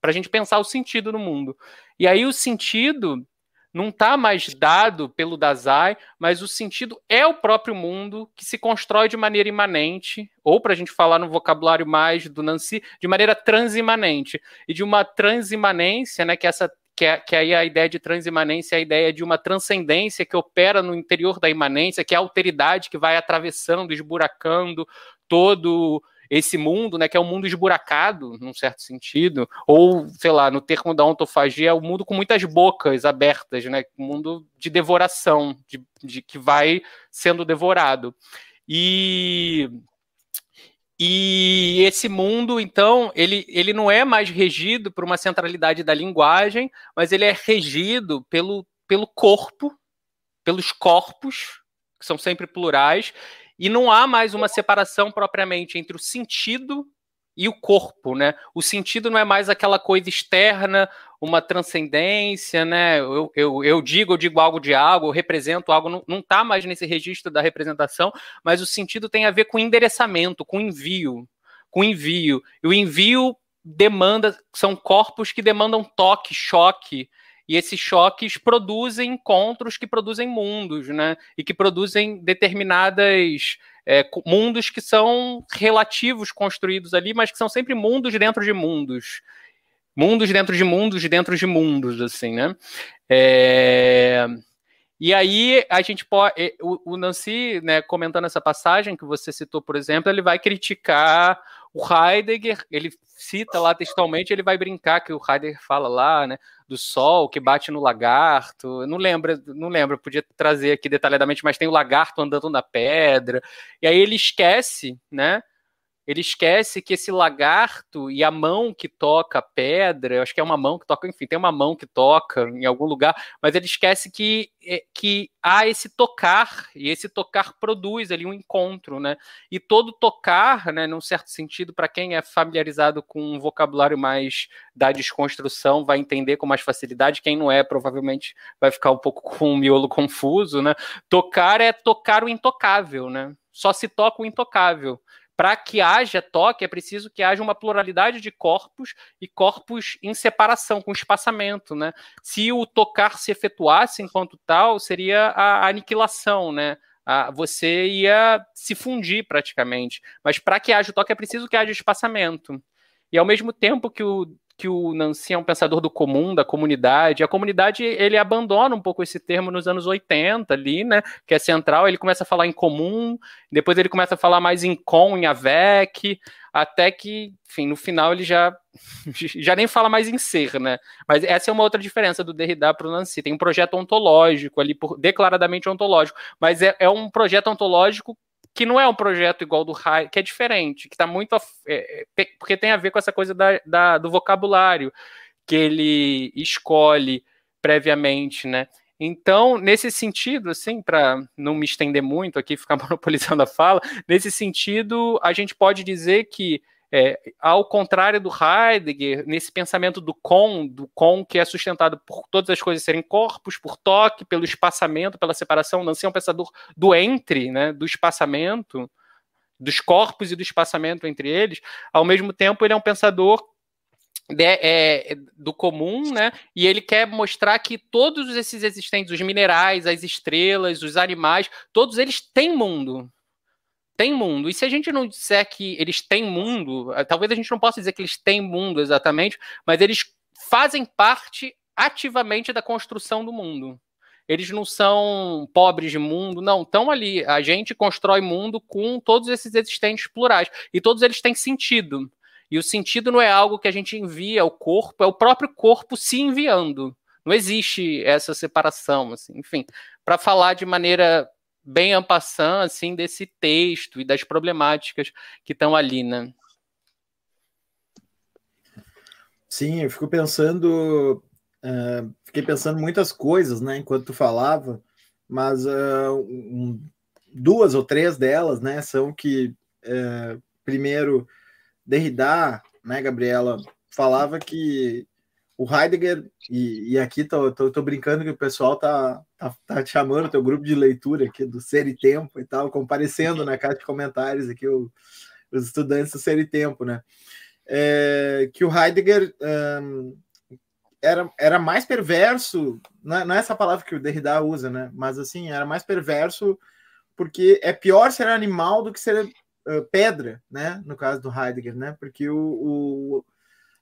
Para a gente pensar o sentido do mundo. E aí o sentido não está mais dado pelo Dazai, mas o sentido é o próprio mundo que se constrói de maneira imanente, ou para a gente falar no vocabulário mais do Nancy, de maneira transimanente. E de uma transimanência, né, que essa que, é, que aí a ideia de transimanência é a ideia de uma transcendência que opera no interior da imanência, que é a alteridade que vai atravessando, esburacando todo esse mundo, né, que é um mundo esburacado, num certo sentido, ou, sei lá, no termo da ontofagia, é um mundo com muitas bocas abertas, né, um mundo de devoração, de, de que vai sendo devorado. E e esse mundo, então, ele, ele não é mais regido por uma centralidade da linguagem, mas ele é regido pelo, pelo corpo, pelos corpos, que são sempre plurais, e não há mais uma separação propriamente entre o sentido e o corpo, né? O sentido não é mais aquela coisa externa, uma transcendência, né? Eu, eu, eu digo, eu digo algo de algo, eu represento algo, não, não tá mais nesse registro da representação, mas o sentido tem a ver com endereçamento, com envio, com envio. E o envio demanda, são corpos que demandam toque, choque, e esses choques produzem encontros que produzem mundos, né? E que produzem determinadas é, mundos que são relativos construídos ali, mas que são sempre mundos dentro de mundos. Mundos dentro de mundos dentro de mundos, assim, né? É... E aí a gente pode. É, o, Nancy, né, comentando essa passagem que você citou, por exemplo, ele vai criticar o Heidegger, ele cita lá textualmente, ele vai brincar que o Heidegger fala lá, né, do sol que bate no lagarto. Eu não lembro, não lembro, podia trazer aqui detalhadamente, mas tem o lagarto andando na pedra. E aí ele esquece, né, ele esquece que esse lagarto e a mão que toca a pedra, eu acho que é uma mão que toca, enfim, tem uma mão que toca em algum lugar, mas ele esquece que, é, que há esse tocar, e esse tocar produz ali um encontro, né? E todo tocar, né, num certo sentido, para quem é familiarizado com um vocabulário mais da desconstrução, vai entender com mais facilidade, quem não é, provavelmente vai ficar um pouco com um miolo confuso, né? Tocar é tocar o intocável, né? Só se toca o intocável para que haja toque, é preciso que haja uma pluralidade de corpos e corpos em separação, com espaçamento, né? Se o tocar se efetuasse enquanto tal, seria a aniquilação, né? você ia se fundir praticamente. Mas para que haja toque, é preciso que haja espaçamento. E ao mesmo tempo que o que o Nancy é um pensador do comum, da comunidade. A comunidade, ele abandona um pouco esse termo nos anos 80 ali, né, que é central, ele começa a falar em comum, depois ele começa a falar mais em com, em avec, até que, enfim, no final ele já já nem fala mais em ser, né? Mas essa é uma outra diferença do Derrida para o Nancy. Tem um projeto ontológico ali, por, declaradamente ontológico, mas é, é um projeto ontológico que não é um projeto igual do Rai, que é diferente, que está muito. É, é porque tem a ver com essa coisa da, da, do vocabulário que ele escolhe previamente, né? Então, nesse sentido, assim, para não me estender muito aqui, ficar monopolizando a fala, nesse sentido, a gente pode dizer que é, ao contrário do Heidegger, nesse pensamento do com, do com que é sustentado por todas as coisas serem corpos, por toque, pelo espaçamento, pela separação, Nancy é um pensador do entre, né, do espaçamento, dos corpos e do espaçamento entre eles, ao mesmo tempo ele é um pensador de, é, do comum, né? E ele quer mostrar que todos esses existentes, os minerais, as estrelas, os animais, todos eles têm mundo tem mundo. E se a gente não disser que eles têm mundo, eh, talvez a gente não possa dizer que eles têm mundo exatamente, mas eles fazem parte ativamente da construção do mundo. Eles não são pobres de mundo, não, estão ali. A gente constrói mundo com todos esses existentes plurais. E todos eles têm sentido. E o sentido não é algo que a gente envia ao corpo, é o próprio corpo se enviando. Não existe essa separação, assim. enfim, para falar de maneira bem ampassant, assim, desse texto e das problemáticas que estão ali, né? Sim, eu fico pensando, uh, fiquei pensando muitas coisas, né, enquanto tu falava, mas uh, um, duas ou três delas, né, são que uh, primeiro, Derrida, né, Gabriela, falava que o Heidegger, e, e aqui tô, tô, tô, brincando que o pessoal tá, tá, tá chamando o teu grupo de leitura aqui do Ser e Tempo e tal, comparecendo na caixa de comentários aqui o, os estudantes do Ser e Tempo, né? É, que o Heidegger um, era, era mais perverso, não é, não é essa palavra que o Derrida usa, né? Mas assim, era mais perverso porque é pior ser animal do que ser uh, pedra, né? No caso do Heidegger, né? Porque o, o,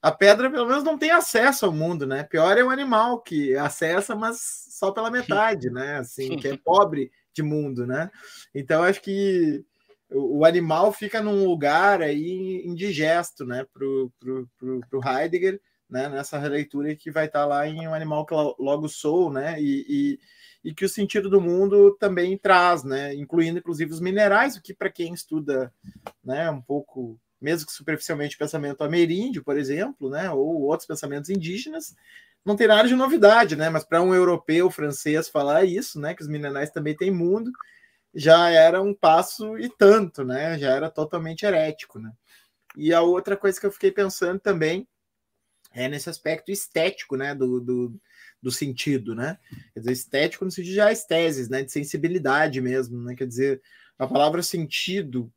a pedra, pelo menos, não tem acesso ao mundo, né? Pior é o animal que acessa, mas só pela metade, né? Assim, que é pobre de mundo, né? Então, acho que o, animal fica num lugar aí indigesto, né? Pro, pro, pro, pro Heidegger, né? Nessa releitura que vai estar lá em um animal que logo sou, né? E, e e que o sentido do mundo também traz, né? Incluindo inclusive os minerais, o que para quem estuda, né, um pouco, mesmo que superficialmente, pensamento ameríndio, por exemplo, né, ou outros pensamentos indígenas, não tem nada de novidade, né? Mas para um europeu francês falar isso, né, que os minerais também têm mundo, já era um passo e tanto, né? Já era totalmente herético, né? E a outra coisa que eu fiquei pensando também é nesse aspecto estético, né, do, do do sentido, né? Quer dizer, estético no sentido de esteses, né? De sensibilidade mesmo, né? Quer dizer, a palavra sentido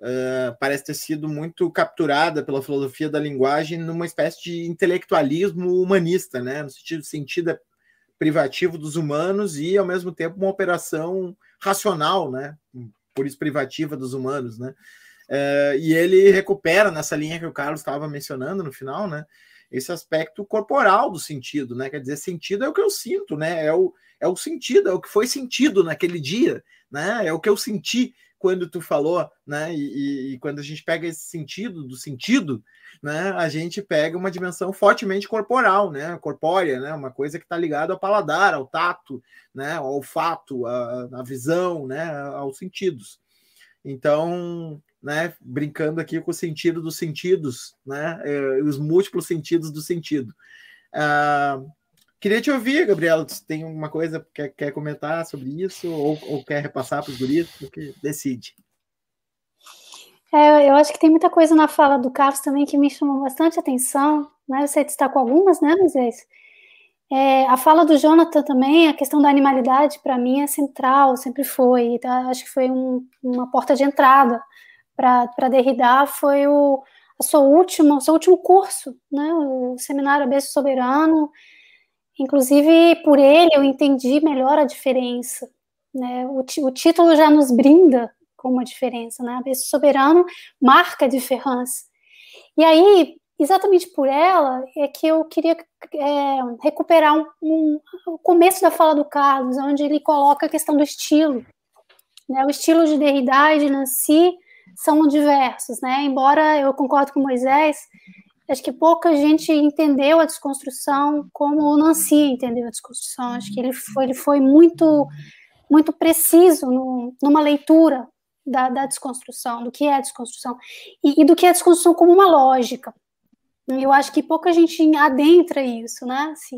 uh, parece ter sido muito capturada pela filosofia da linguagem numa espécie de intelectualismo humanista, né? No sentido sentido privativo dos humanos e, ao mesmo tempo, uma operação racional, né? Por isso, privativa dos humanos, né? Uh, e ele recupera nessa linha que o Carlos estava mencionando no final, né? esse aspecto corporal do sentido, né? Quer dizer, sentido é o que eu sinto, né? É o, é o sentido, é o que foi sentido naquele dia, né? É o que eu senti quando tu falou, né? E, e, quando a gente pega esse sentido do sentido, né? A gente pega uma dimensão fortemente corporal, né? Corpórea, né? Uma coisa que está ligada ao paladar, ao tato, né? Ao olfato, à, visão, né? Aos sentidos. Então, né, brincando aqui com o sentido dos sentidos, né, é, os múltiplos sentidos do sentido. Ah, queria te ouvir, Gabriela, se tem uma coisa que quer, quer comentar sobre isso ou, ou quer repassar para os guris, porque decide. É, eu acho que tem muita coisa na fala do Carlos também que me chamou bastante atenção, né, você destacou algumas, né, Moisés? É, a fala do Jonathan também, a questão da animalidade, para mim, é central, sempre foi. Tá? Acho que foi um, uma porta de entrada para Derrida foi o a sua última, o seu último curso, né, o seminário Abeço Soberano. Inclusive, por ele, eu entendi melhor a diferença. Né? O, o título já nos brinda com uma diferença. Né? Abeço Soberano marca a diferença. E aí, exatamente por ela, é que eu queria é, recuperar um, um, o começo da fala do Carlos, onde ele coloca a questão do estilo. Né? O estilo de Derrida e de Nancy são diversos, né? Embora eu concordo com Moisés, acho que pouca gente entendeu a desconstrução como o Nancy entendeu a desconstrução. Acho que ele foi, ele foi muito, muito preciso no, numa leitura da, da, desconstrução, do que é a desconstrução, e, e, do que é a desconstrução como uma lógica. Eu acho que pouca gente adentra isso, né? Se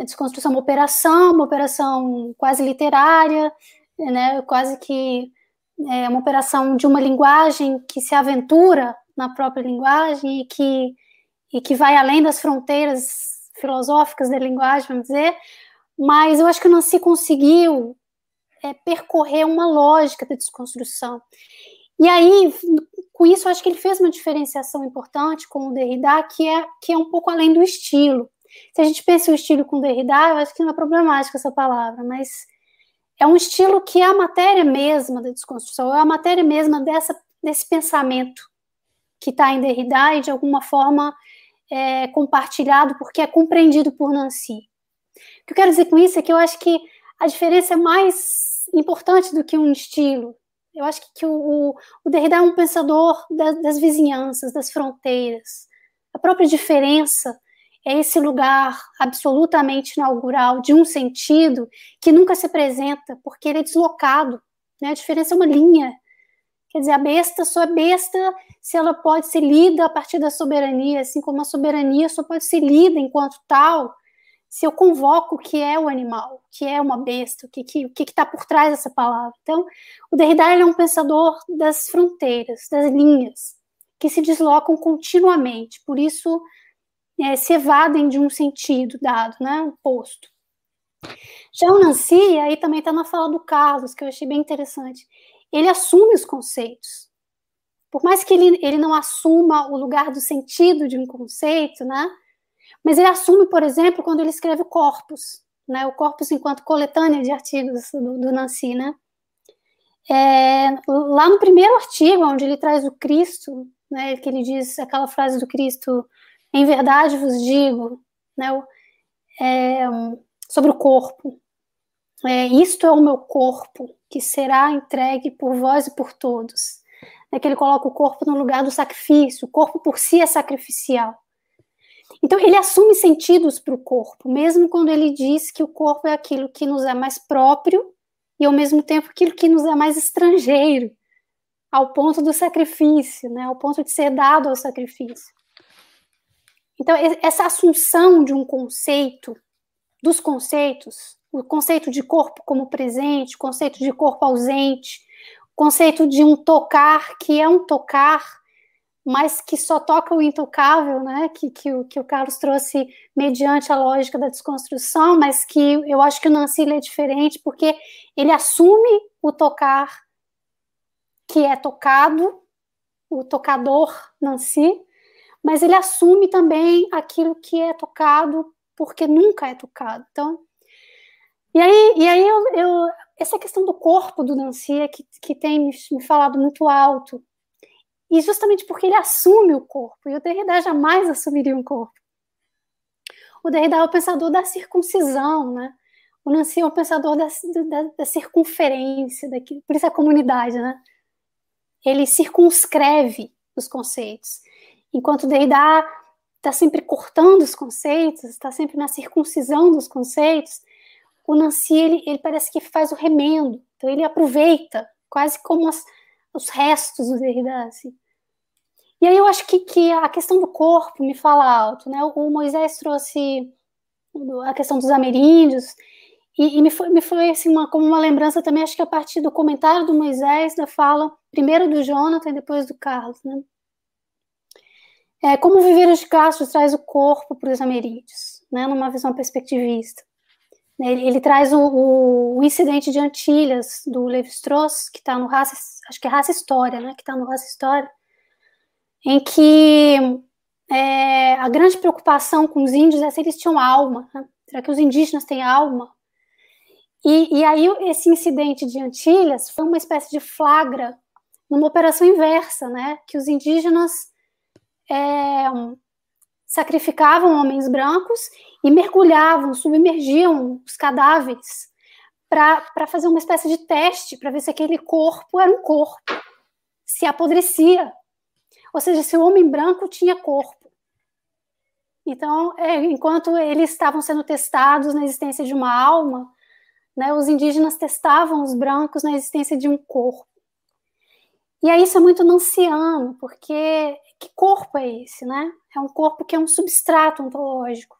a desconstrução é uma operação, uma operação quase literária, né? Quase que é uma operação de uma linguagem que se aventura na própria linguagem e que, e que vai além das fronteiras filosóficas da linguagem, vamos dizer, mas eu acho que não se conseguiu é, percorrer uma lógica da desconstrução. E aí, com isso, eu acho que ele fez uma diferenciação importante com o Derrida, que é, que é um pouco além do estilo. Se a gente pensa o estilo com Derrida, eu acho que não é problemática essa palavra, mas é um estilo que é a matéria mesma da desconstrução, é a matéria mesma dessa, desse pensamento que está em Derrida e de alguma forma é, compartilhado porque é compreendido por Nancy. O que eu quero dizer com isso é que eu acho que a diferença é mais importante do que um estilo. Eu acho que, que o, o, Derrida é um pensador das, das vizinhanças, das fronteiras. A própria diferença é esse lugar absolutamente inaugural de um sentido que nunca se apresenta, porque ele é deslocado. Né? A diferença é uma linha. Quer dizer, a besta só é besta se ela pode ser lida a partir da soberania, assim como a soberania só pode ser lida enquanto tal se eu convoco o que é o animal, o que é uma besta, o que está que, que que tá por trás dessa palavra. Então, o Derrida é um pensador das fronteiras, das linhas, que se deslocam continuamente, por isso é, se evadem de um sentido dado, né, posto. Já o Nancy, aí também está na fala do Carlos, que eu achei bem interessante, ele assume os conceitos. Por mais que ele, ele não assuma o lugar do sentido de um conceito, né, mas ele assume, por exemplo, quando ele escreve o corpus, né, o corpus enquanto coletânea de artigos do, do Nancy, né, é, lá no primeiro artigo, onde ele traz o Cristo, né, que ele diz aquela frase do Cristo, em verdade vos digo, né, é, sobre o corpo. É, isto é o meu corpo, que será entregue por vós e por todos. É que ele coloca o corpo no lugar do sacrifício, o corpo por si é sacrificial. Então, ele assume sentidos para o corpo, mesmo quando ele diz que o corpo é aquilo que nos é mais próprio e, ao mesmo tempo, aquilo que nos é mais estrangeiro, ao ponto do sacrifício, né, ao ponto de ser dado ao sacrifício. Então, essa assunção de um conceito, dos conceitos, o conceito de corpo como presente, o conceito de corpo ausente, o conceito de um tocar que é um tocar, mas que só toca o intocável, né? Que, que, o, que o Carlos trouxe mediante a lógica da desconstrução, mas que eu acho que o Nancy é diferente, porque ele assume o tocar que é tocado, o tocador Nancy, mas ele assume também aquilo que é tocado porque nunca é tocado. Então, e aí, e aí eu, eu essa questão do corpo do Nancy é que, que tem me, falado muito alto, e justamente porque ele assume o corpo, e o Derrida jamais assumiria um corpo. O Derrida é o pensador da circuncisão, né? O Nancy é o pensador da, da, da circunferência, por isso é a comunidade, né? Ele circunscreve os conceitos. Enquanto o Derrida está sempre cortando os conceitos, está sempre na circuncisão dos conceitos, o Nancy, ele, ele parece que faz o remendo. Então, ele aproveita, quase como as, os restos do Derrida, assim. E aí eu acho que, que a questão do corpo me fala alto, né? O Moisés trouxe a questão dos ameríndios, e, e, me foi, me foi assim, uma, como uma lembrança também, acho que a partir do comentário do Moisés, da fala, primeiro do Jonathan e depois do Carlos, né? É, como viver os Castro traz o corpo para os ameríndios, né? Numa visão perspectivista. Ele, ele traz o, o, o, incidente de Antilhas, do Levi-Strauss, que está no Raça, acho que é Raça História, né? Que está no Raça História, em que é, a grande preocupação com os índios é se eles tinham alma. Né? Será que os indígenas têm alma? E, e aí esse incidente de Antilhas foi uma espécie de flagra numa operação inversa, né? Que os indígenas é, sacrificavam homens brancos e mergulhavam, submergiam os cadáveres para fazer uma espécie de teste para ver se aquele corpo era um corpo, se apodrecia. Ou seja, se o homem branco tinha corpo. Então, é, enquanto eles estavam sendo testados na existência de uma alma, né, os indígenas testavam os brancos na existência de um corpo. E aí isso é muito nanciano, porque que corpo é esse, né? É um corpo que é um substrato ontológico.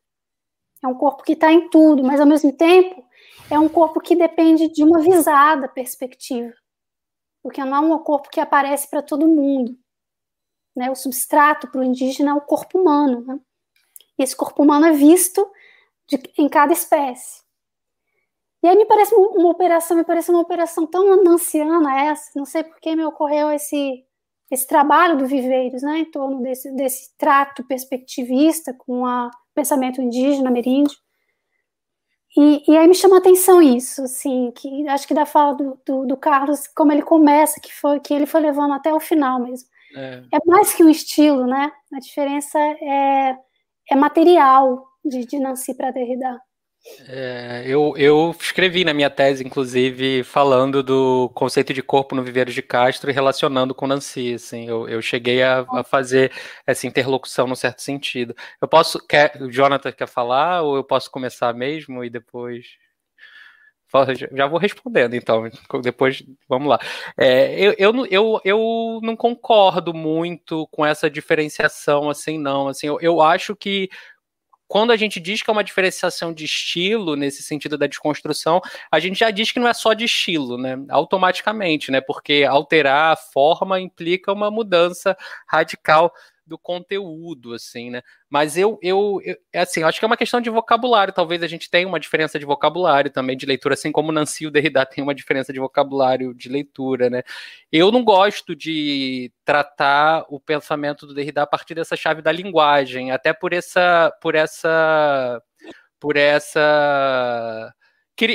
É um corpo que está em tudo, mas ao mesmo tempo é um corpo que depende de uma visada perspectiva. Porque não é um corpo que aparece para todo mundo. Né? O substrato para o indígena é o corpo humano. Né? E esse corpo humano é visto de, em cada espécie. E aí me parece uma operação, me parece uma operação tão anciana essa, não sei por que me ocorreu esse esse trabalho do Viveiros, né, em torno desse, desse trato perspectivista com o pensamento indígena, ameríndio. E, e, aí me chama a atenção isso, assim, que acho que da fala do, do, do, Carlos, como ele começa, que foi que ele foi levando até o final mesmo. É, é mais que um estilo, né? A diferença é, é material de, de Nancy para Derrida. É, eu, eu escrevi na minha tese, inclusive, falando do conceito de corpo no Viveiro de Castro e relacionando com Nancy. Assim, eu, eu cheguei a, a fazer essa interlocução no certo sentido. Eu posso. Quer, o Jonathan quer falar ou eu posso começar mesmo e depois. Já vou respondendo, então. Depois, vamos lá. É, eu, eu, eu, eu não concordo muito com essa diferenciação, assim, não. Assim, eu, eu acho que quando a gente diz que é uma diferenciação de estilo, nesse sentido da desconstrução, a gente já diz que não é só de estilo, né? Automaticamente, né? Porque alterar a forma implica uma mudança radical do conteúdo, assim, né? Mas eu, eu, eu, é assim, acho que é uma questão de vocabulário. Talvez a gente tenha uma diferença de vocabulário também de leitura, assim como Nancy e o Derrida tem uma diferença de vocabulário de leitura, né? Eu não gosto de tratar o pensamento do Derrida a partir dessa chave da linguagem, até por essa, por essa, por essa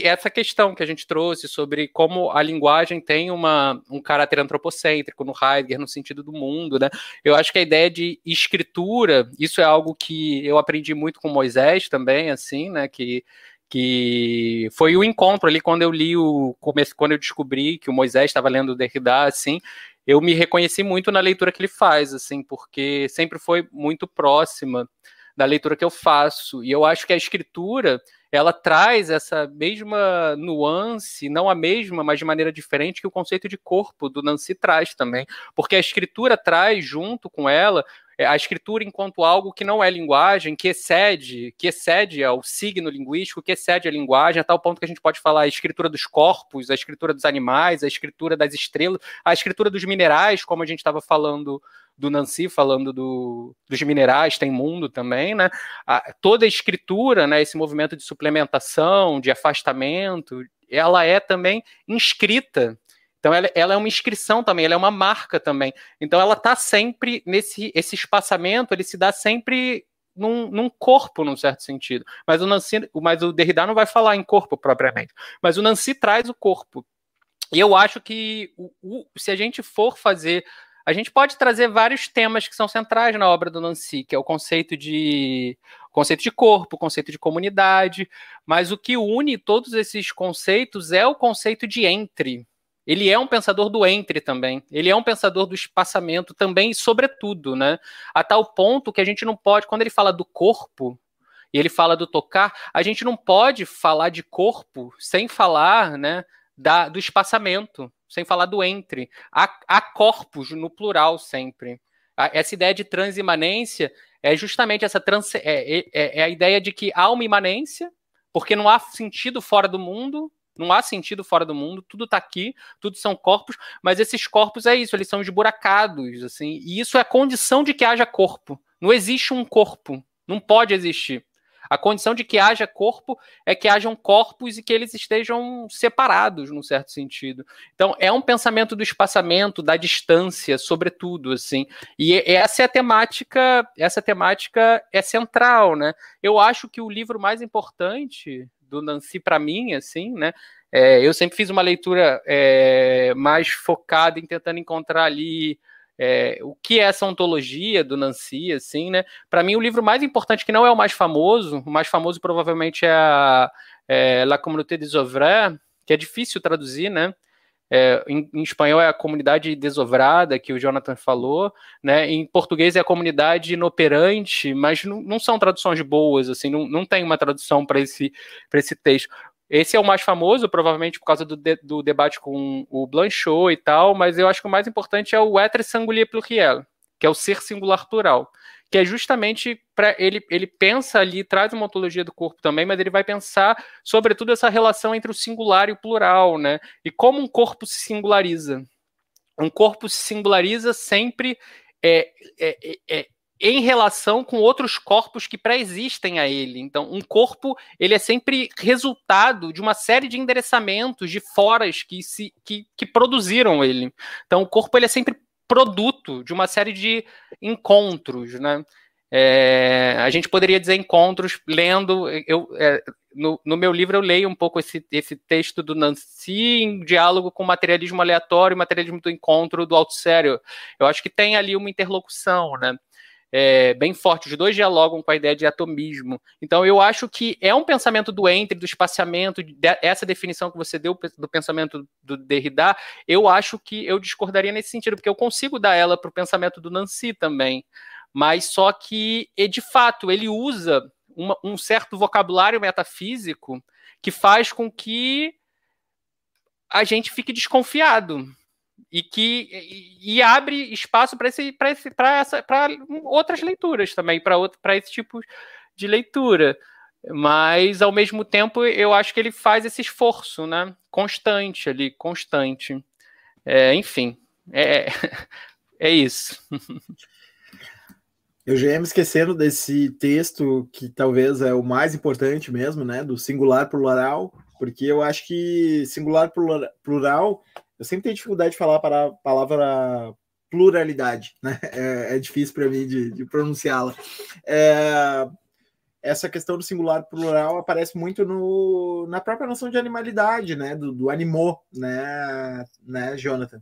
essa questão que a gente trouxe sobre como a linguagem tem uma, um caráter antropocêntrico no Heidegger, no sentido do mundo, né? Eu acho que a ideia de escritura, isso é algo que eu aprendi muito com Moisés também, assim, né? Que, que foi o encontro ali quando eu li o quando eu descobri que o Moisés estava lendo o Derrida, assim, eu me reconheci muito na leitura que ele faz, assim, porque sempre foi muito próxima da leitura que eu faço. E eu acho que a escritura ela traz essa mesma nuance, não a mesma, mas de maneira diferente, que o conceito de corpo do Nancy traz também. Porque a escritura traz junto com ela a escritura enquanto algo que não é linguagem, que excede, que excede ao signo linguístico, que excede a linguagem, a tal ponto que a gente pode falar a escritura dos corpos, a escritura dos animais, a escritura das estrelas, a escritura dos minerais, como a gente estava falando do Nancy falando do, dos minerais, tem mundo também, né? A, toda a escritura, né, esse movimento de suplementação, de afastamento, ela é também inscrita. Então ela, ela é uma inscrição também, ela é uma marca também. Então ela está sempre nesse esse espaçamento, ele se dá sempre num, num, corpo, num certo sentido. Mas o Nancy, mas o Derrida não vai falar em corpo propriamente. Mas o Nancy traz o corpo. E eu acho que o, o, se a gente for fazer a gente pode trazer vários temas que são centrais na obra do Nancy, que é o conceito de conceito de corpo, conceito de comunidade, mas o que une todos esses conceitos é o conceito de entre. Ele é um pensador do entre também. Ele é um pensador do espaçamento também e sobretudo, né? A tal ponto que a gente não pode, quando ele fala do corpo, e ele fala do tocar, a gente não pode falar de corpo sem falar, né, da, do espaçamento sem falar do entre. Há, há corpos no plural sempre. Essa ideia de transimanência é justamente essa trans, é, é, é, a ideia de que há uma imanência, porque não há sentido fora do mundo, não há sentido fora do mundo, tudo está aqui, tudo são corpos, mas esses corpos é isso, eles são esburacados, assim, e isso é a condição de que haja corpo. Não existe um corpo, não pode existir. A condição de que haja corpo é que hajam corpos e que eles estejam separados, num certo sentido. Então, é um pensamento do espaçamento, da distância, sobretudo, assim. E essa é a temática, essa temática é central, né? Eu acho que o livro mais importante do Nancy para mim, assim, né? É, eu sempre fiz uma leitura é, mais focada em tentando encontrar ali é, o que é essa ontologia do Nancy, assim, né? Para mim, o livro mais importante, que não é o mais famoso, o mais famoso provavelmente é, a, é La Communauté des Ouvriers, que é difícil traduzir, né? É, em, em, espanhol é a comunidade desovrada, que o Jonathan falou, né? Em português é a comunidade inoperante, mas não, são traduções boas, assim, não, não tem uma tradução para esse, esse texto. Esse é o mais famoso, provavelmente por causa do, de, do debate com o Blanchot e tal, mas eu acho que o mais importante é o être singulier pluriel, que é o ser singular plural, que é justamente para ele ele pensa ali, traz uma ontologia do corpo também, mas ele vai pensar sobretudo essa relação entre o singular e o plural, né? E como um corpo se singulariza. Um corpo se singulariza sempre é, é, é, é em relação com outros corpos que pré-existem a ele. Então, um corpo ele é sempre resultado de uma série de endereçamentos de foras que se que, que produziram ele. Então, o corpo ele é sempre produto de uma série de encontros, né? É, a gente poderia dizer encontros lendo. Eu, é, no, no, meu livro eu leio um pouco esse, esse texto do Nancy em diálogo com materialismo aleatório e materialismo do encontro do alto sério. Eu acho que tem ali uma interlocução, né? É, bem forte. Os dois dialogam com a ideia de atomismo. Então, eu acho que é um pensamento do entre, do espaciamento, de, essa definição que você deu do pensamento do Derrida, eu acho que eu discordaria nesse sentido, porque eu consigo dar ela para o pensamento do Nancy também. Mas só que, de fato, ele usa uma, um certo vocabulário metafísico que faz com que a gente fique desconfiado e que e, e abre espaço para esse para esse para outras leituras também para para esse tipo de leitura. Mas, ao mesmo tempo, eu acho que ele faz esse esforço, né? Constante ali, constante. É, enfim, é, é isso. Eu já ia me esquecendo desse texto que talvez é o mais importante mesmo, né? Do singular plural, porque eu acho que singular plural, eu sempre tenho dificuldade de falar para a palavra pluralidade, né? É, é difícil para mim de, de pronunciá-la. É, essa questão do singular plural aparece muito no, na própria noção de animalidade, né? Do, do animô, né, né, Jonathan?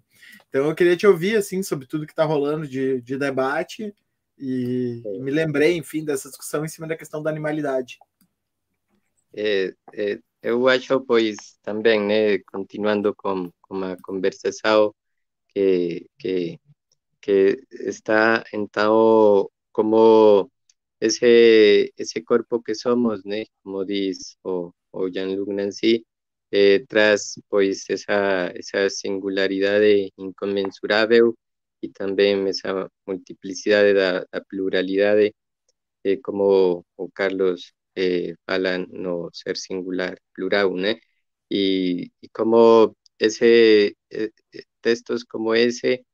Então eu queria te ouvir assim sobre tudo que está rolando de, de debate e, me lembrei, enfim, dessa discussão em cima da questão da animalidade. É, é, eu acho, pois, também, né, continuando com, com a conversação, que, que, que está, então, como esse, esse corpo que somos, né, como diz o, o Jean-Luc Nancy, eh, traz, pois, essa, essa singularidade incomensurável y también esa multiplicidad de la pluralidad de eh, como o Carlos eh, no ser singular, plural, ¿no? Y, y como ese, eh, textos como ese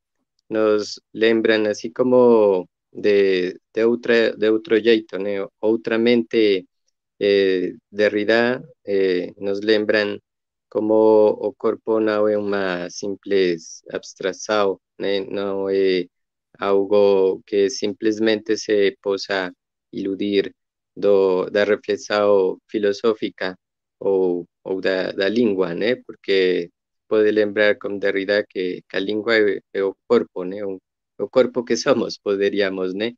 nos lembran así como de, de, otra, de otro jeito, ¿no? Otra mente eh, Derrida eh, nos lembran como o corpo no es una simple abstracción, no es algo que simplemente se possa iludir do, da reflexão filosófica ou, ou da, da língua, né? Porque pode lembrar como Derrida que, que a língua é, é corpo, né? O, que somos, poderíamos, né?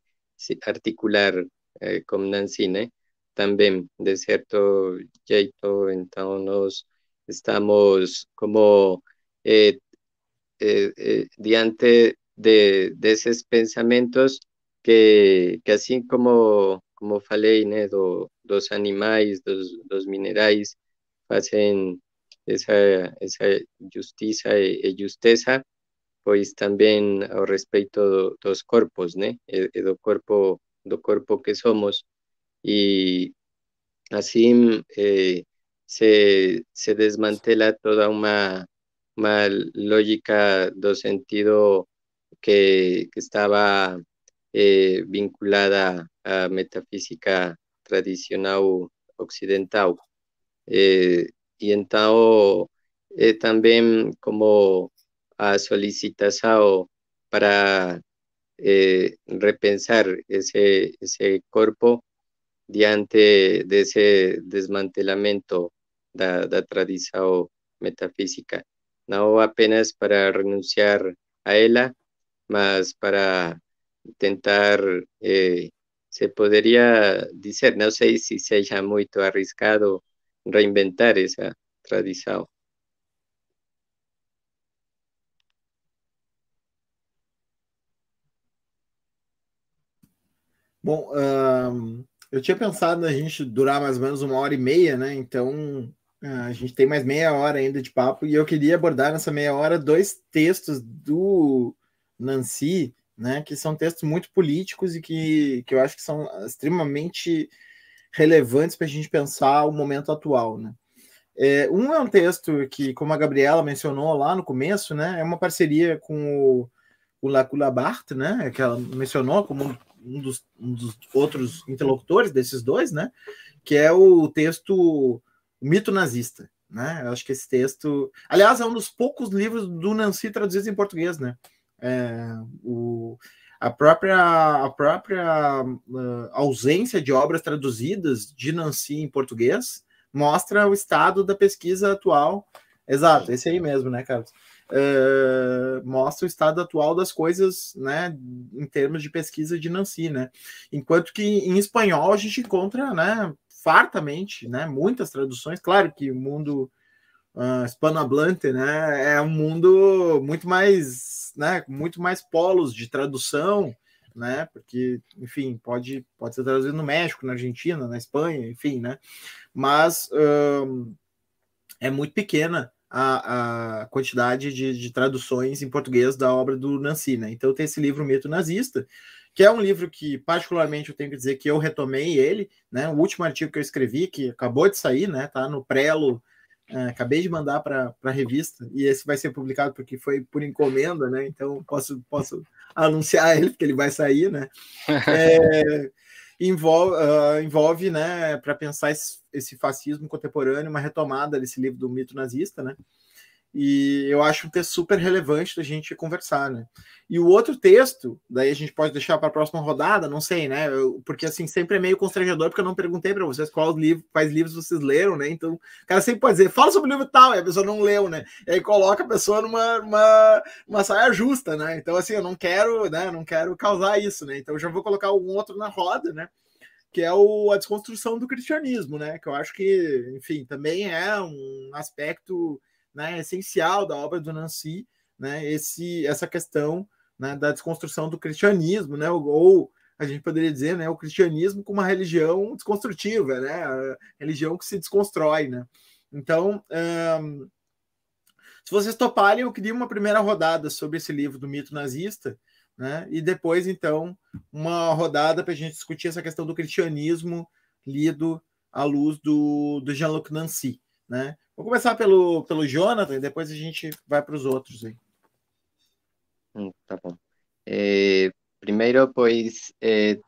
articular eh, como Nancy, né? Também, de certo jeito, então nós estamos como eh, eh, diante de, esos pensamientos que, que así como, como falei, do, dos animais, dos, dos minerais, hacen esa, esa justicia e, e justeza, pois também ao respeito do, dos corpos, né, e, e do corpo do corpo que somos e assim eh, se, se desmantela toda una, una lógica do sentido que, que estaba eh, vinculada a metafísica tradicional occidental. Eh, y entonces eh, también como a solicitación para eh, repensar ese, ese cuerpo diante de ese desmantelamiento da, da tradição metafísica, não apenas para renunciar a ela, mas para tentar, eh, se poderia dizer, não sei se seja muito arriscado reinventar essa tradição. Bom, eu tinha pensado na gente durar mais ou menos uma hora e meia, né? Então ah, a gente tem mais meia hora ainda de papo e eu queria abordar nessa meia hora dois textos do Nancy, né, que são textos muito políticos e que, que eu acho que são extremamente relevantes para a gente pensar o momento atual, né. É, um é um texto que, como a Gabriela mencionou lá no começo, né, é uma parceria com o, o Lacula Bart, né, que ela mencionou como um dos, um dos outros interlocutores desses dois, né, que é o texto o mito nazista, né? Eu acho que esse texto, aliás, é um dos poucos livros do Nancy traduzidos em português, né? É, o, a própria, a própria uh, ausência de obras traduzidas de Nancy em português mostra o estado da pesquisa atual. Exato, esse aí mesmo, né, Carlos? Uh, mostra o estado atual das coisas, né, em termos de pesquisa de Nancy, né? Enquanto que em espanhol a gente encontra, né, fartamente, né? Muitas traduções. Claro que o mundo uh, hispanohablante, né? É um mundo muito mais, né? Muito mais polos de tradução, né? Porque, enfim, pode, pode ser traduzido no México, na Argentina, na Espanha, enfim, né? Mas um, é muito pequena a, a quantidade de, de, traduções em português da obra do Nancy, né? Então tem esse livro Mito Nazista, que é um livro que, particularmente, eu tenho que dizer que eu retomei ele, né? O último artigo que eu escrevi, que acabou de sair, né? Tá no Prelo, é, acabei de mandar para a revista, e esse vai ser publicado porque foi por encomenda, né? Então posso, posso anunciar ele, porque ele vai sair, né? É, envolve, uh, envolve né, para pensar esse, esse fascismo contemporâneo, uma retomada desse livro do mito nazista, né? E eu acho um texto super relevante da gente conversar, né? E o outro texto, daí a gente pode deixar para a próxima rodada, não sei, né? Eu, porque assim, sempre é meio constrangedor, porque eu não perguntei para vocês quais livros, vocês leram, né? Então, o cara sempre pode dizer, fala sobre o livro tal, e a pessoa não leu, né? E aí coloca a pessoa numa uma, uma saia justa, né? Então, assim, eu não quero, né? Não quero causar isso, né? Então, eu já vou colocar algum outro na roda, né? que é o, a desconstrução do cristianismo, né? Que eu acho que, enfim, também é um aspecto né, essencial da obra do Nancy, né, esse, essa questão né, da desconstrução do cristianismo, né, ou, a gente poderia dizer, né, o cristianismo como uma religião desconstrutiva, né, a religião que se desconstrói, né. Então, se vocês toparem, eu queria uma primeira rodada sobre esse livro do mito nazista, né, e depois, então, uma rodada para a gente discutir essa questão do cristianismo lido à luz do, do Jean-Luc Nancy, né? Vou começar pelo, pelo Jonathan e depois a gente vai para os outros aí. Hum, tá bom. É, primeiro, pois, é,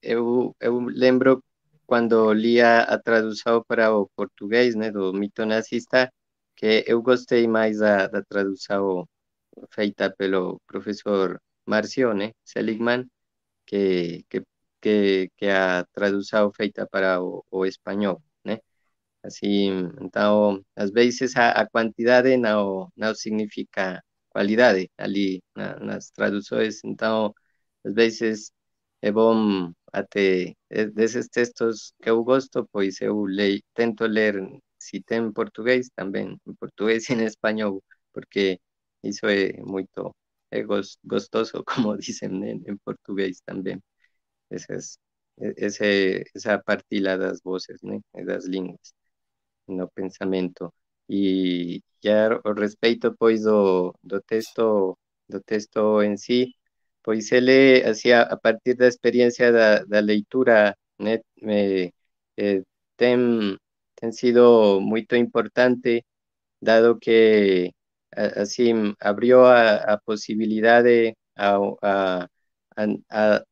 eu, eu lembro quando lia a tradução para o português, né, do mito nazista, que eu gostei mais da, da tradução feita pelo professor Marcione Seligman que, que, que, que a tradução feita para o, o espanhol. Assim, então, às vezes a, a quantidade não, significa qualidade ali na, nas traduções, então, às vezes é bom até desses textos que eu gosto, pois eu leio, tento ler, se tem em português, também em português e em espanhol, porque isso é muito é gostoso, como dizem em português também. Essas, esse, essa partilha das vozes, né, das línguas no pensamento. E já respeito pois do, do texto do texto em si, pois ele assim a partir da experiência da, da leitura, né, me, eh, tem tem sido muito importante dado que assim abriu a, a,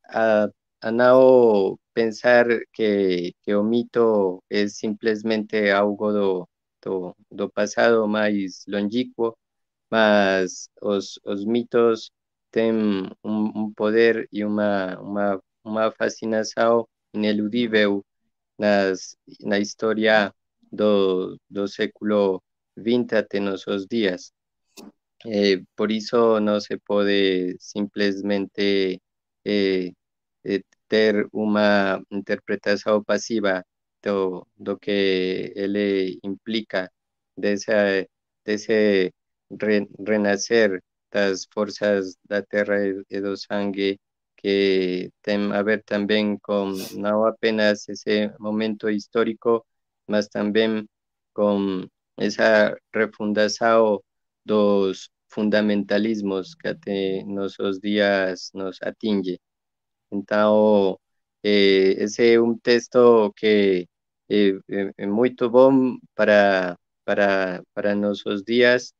a, a não pensar que, que o mito é simplesmente algo do, do, do passado mais longínquo, mas os, os mitos têm um, um poder e uma, uma, uma fascinação ineludível nas, na história do, do século XX até nossos dias. Eh, por isso não se pode simplesmente eh, eh, ter uma interpretação passiva do, do que ele implica, desse, desse re, renascer das forças da terra e do sangue, que tem a ver também com não apenas esse momento histórico, mas também com essa refundação dos fundamentalismos que até nossos dias nos atinge. Então, eh, esse é um texto que é, é, muito bom para, para, para nossos dias,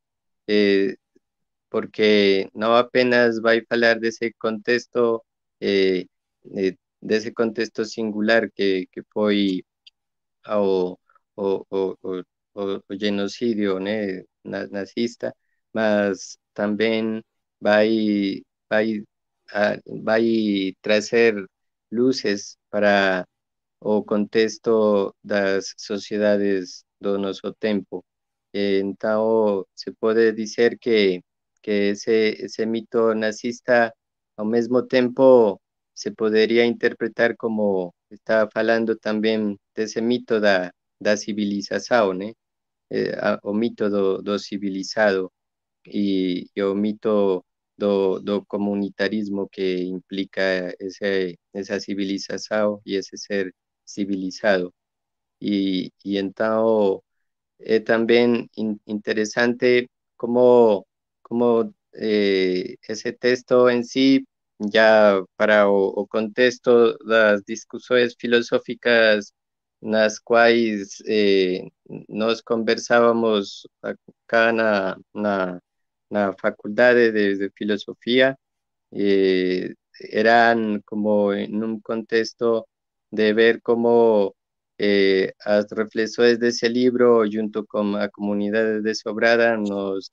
eh, porque não apenas vai falar desse contexto, eh, desse contexto singular que, que foi o, o, o, o, o nazista, mas também vai, vai vai trazer luzes para o contexto das sociedades do nosso tempo. Então, se pode dizer que, que esse mito nazista, ao mesmo tempo, se poderia interpretar como está falando também desse mito da, da civilização, né? o mito do, do civilizado e, e o mito do, do comunitarismo que implica esse, essa civilização e esse ser civilizado. E, e então é também in, interessante como, como eh, esse texto em si já para o, o contexto das discussões filosóficas nas quais eh, nós conversávamos acá na, na, na faculdade de, de filosofia, eh, eran como en un contexto de ver cómo eh, as reflexões desse livro, junto com a comunidade de Sobrada, nos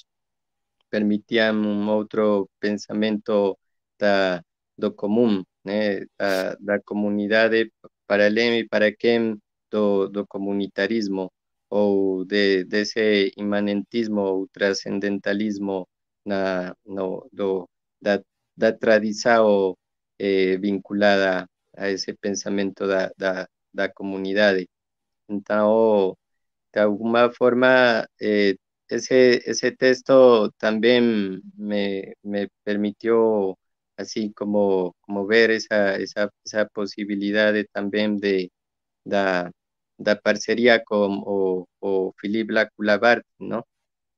permitiam um outro pensamento da, do comum, né, da, da comunidade para além e para quem do comunitarismo ou de, desse imanentismo ou transcendentalismo na, no, do, da, da eh, vinculada a esse pensamento da, da, da comunidade. Então, de alguma forma, eh, esse, esse texto também me, me permitiu, assim como, como ver essa, essa, essa possibilidade também de, da, da parceria com o, o Philippe Lacoulabart, ¿no?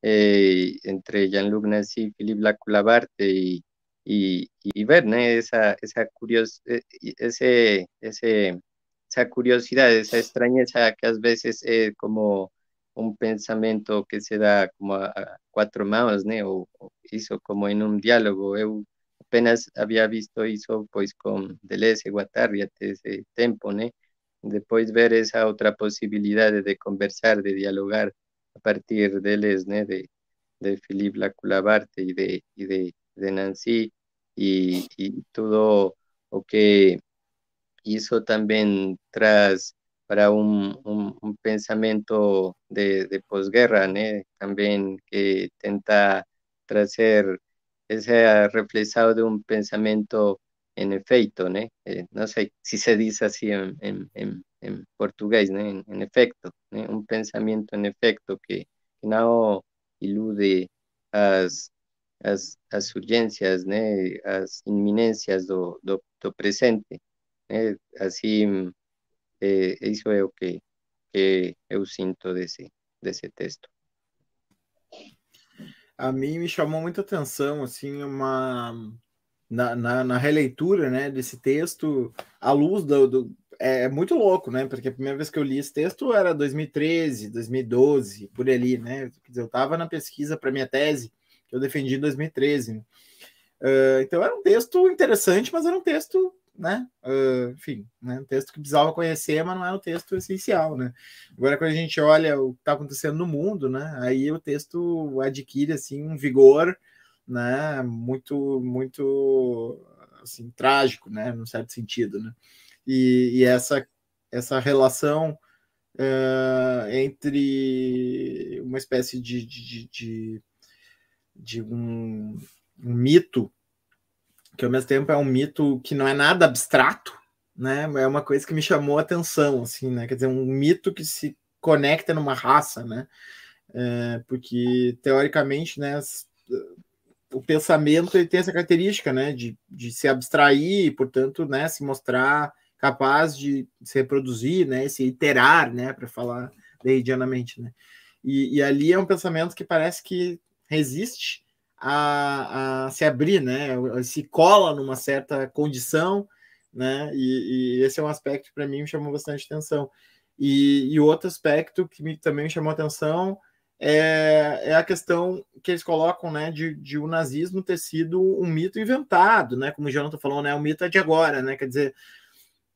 Eh, entre Jean-Luc Nancy Philippe Lacoulabart y, y, y, ver esa, esa, curios, eh, ese, esa curiosidad, esa extrañeza que a veces es como un pensamiento que se da como a, cuatro manos, ¿no? O, hizo como en un diálogo. Yo apenas había visto eso pues con Deleuze Guattari ese tiempo, ¿no? Después ver esa otra posibilidad de conversar, de dialogar a partir de él, ¿no? de, de Philippe Lacoulabarte y de, y de, de Nancy y, y, todo lo que hizo también tras para un, un, un pensamiento de, de posguerra, ¿no? también que tenta traer ese reflejado de un pensamiento en efecto, ¿no? Eh, no sé si se dice así en, en, en, en portugués, ¿no? En, efecto, ¿no? un pensamiento en efecto que, no ilude as, as, as urgências, né, as iminências do, do, do presente. Né? Assim, é, isso é o que, que eu sinto desse, desse texto. A mim me chamou muita atenção, assim, uma na, na, na, releitura né, desse texto, à luz do, do é, é, muito louco, né? Porque a primeira vez que eu li esse texto era 2013, 2012, por ali, né? Quer dizer, eu estava na pesquisa para minha tese, que eu defendi em 2013. Né? Uh, então era um texto interessante, mas era um texto, né? Uh, enfim, né? um texto que precisava conhecer, mas não era um texto essencial, né? Agora, quando a gente olha o que está acontecendo no mundo, né? Aí o texto adquire assim um vigor né, muito, muito assim, trágico, né, num certo sentido, né? E, e essa, essa relação uh, entre uma espécie de, de, de, de um, um, mito, que ao mesmo tempo é um mito que não é nada abstrato, né? É uma coisa que me chamou a atenção, assim, né? Quer dizer, um mito que se conecta numa raça, né? É, porque teoricamente, né, o pensamento ele tem essa característica, né, de, de se abstrair e, portanto, né, se mostrar capaz de se reproduzir, né, se iterar, né, para falar deidianamente, né. E, e, ali é um pensamento que parece que resiste a, a se abrir, né, se cola numa certa condição, né, e, e esse é um aspecto que para mim me chamou bastante atenção. E, e outro aspecto que me, também me chamou atenção é, é, a questão que eles colocam, né, de, de o nazismo ter sido um mito inventado, né, como o Jonathan falou, né, o mito é de agora, né, quer dizer,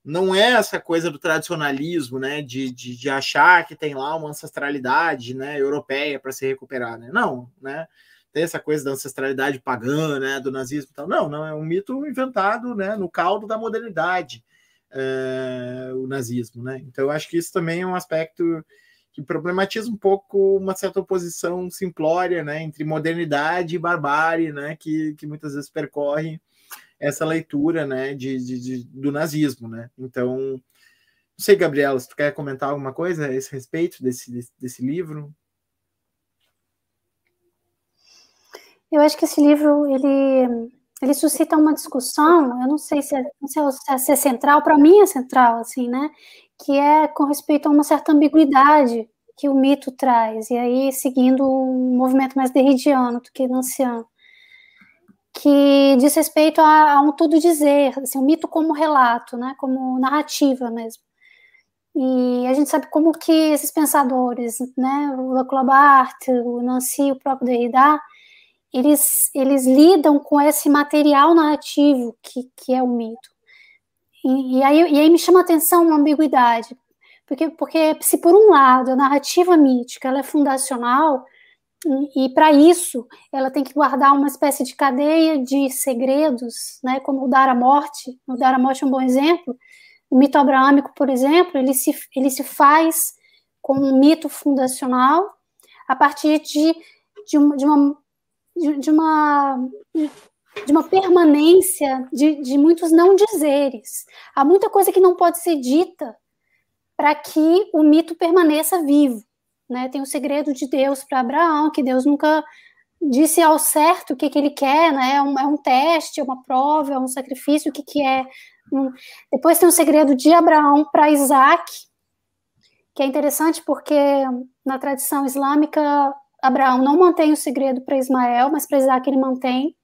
não é essa coisa do tradicionalismo, né, de, de, de achar que tem lá uma ancestralidade, né, europeia para se recuperar, né, não, né, tem essa coisa da ancestralidade pagã, né, do nazismo, então, não, não, é um mito inventado, né, no caldo da modernidade, é, o nazismo, né, então eu acho que isso também é um aspecto que problematiza um pouco uma certa oposição simplória né, entre modernidade e barbárie, né, que, que muitas vezes percorre essa leitura né, de, de, de, do nazismo. Né? Então, não sei, Gabriela, se tu quer comentar alguma coisa a esse respeito desse, desse, desse livro. Eu acho que esse livro ele, ele suscita uma discussão. Eu não sei se é, não sei se é central, para mim é central, assim, né? Que é com respeito a uma certa ambiguidade que o mito traz, e aí seguindo um movimento mais derridiano do que nanciano, que diz respeito a, a um tudo dizer, assim, um mito como relato, né, como narrativa mesmo. E a gente sabe como que esses pensadores, né, o Lacan Barthes, o Nancy, o próprio Derrida, eles, eles lidam com esse material narrativo que, que é o mito. E, e, aí, e aí me chama a atenção uma ambiguidade, porque, porque se por um lado a narrativa mítica ela é fundacional, e, e para isso ela tem que guardar uma espécie de cadeia de segredos, né, como o dar a morte, o dar a morte é um bom exemplo, o mito abraâmico, por exemplo, ele se, ele se faz com um mito fundacional a partir de, de, de uma de, uma de uma permanência de, de muitos não dizeres. Há muita coisa que não pode ser dita para que o mito permaneça vivo. Né? Tem o segredo de Deus para Abraão, que Deus nunca disse ao certo o que, que ele quer, né? é, um, é um teste, é uma prova, é um sacrifício, o que, que é. Depois tem o segredo de Abraão para Isaac, que é interessante porque na tradição islâmica Abraão não mantém o segredo para Ismael, mas para Isaac ele mantém.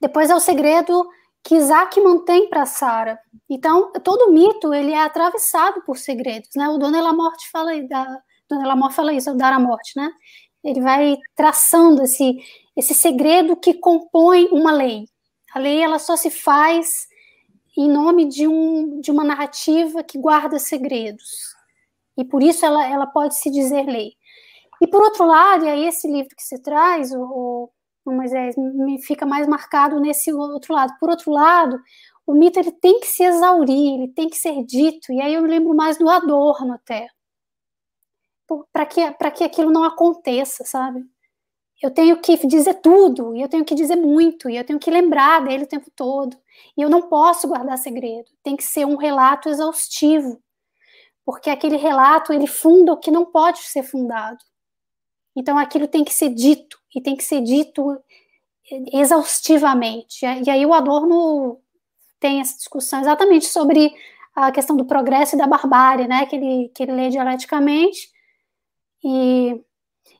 Depois é o segredo que Isaac mantém para Sara. Então, todo mito ele é atravessado por segredos, né? O Dona Morte fala da Dona Morte fala isso, é o dar a morte, né? Ele vai traçando esse esse segredo que compõe uma lei. A lei ela só se faz em nome de um de uma narrativa que guarda segredos. E por isso ela ela pode se dizer lei. E por outro lado, e aí esse livro que você traz, o, o Moisés, me fica mais marcado nesse outro lado. Por outro lado, o mito ele tem que se exaurir, ele tem que ser dito, e aí eu lembro mais do Adorno até. Para que, que aquilo não aconteça, sabe? Eu tenho que dizer tudo, e eu tenho que dizer muito, e eu tenho que lembrar dele o tempo todo. E eu não posso guardar segredo. Tem que ser um relato exaustivo, porque aquele relato ele funda o que não pode ser fundado. Então aquilo tem que ser dito e tem que ser dito exaustivamente. E aí o Adorno tem essa discussão exatamente sobre a questão do progresso e da barbárie, né, que ele, que ele lê dialeticamente, e,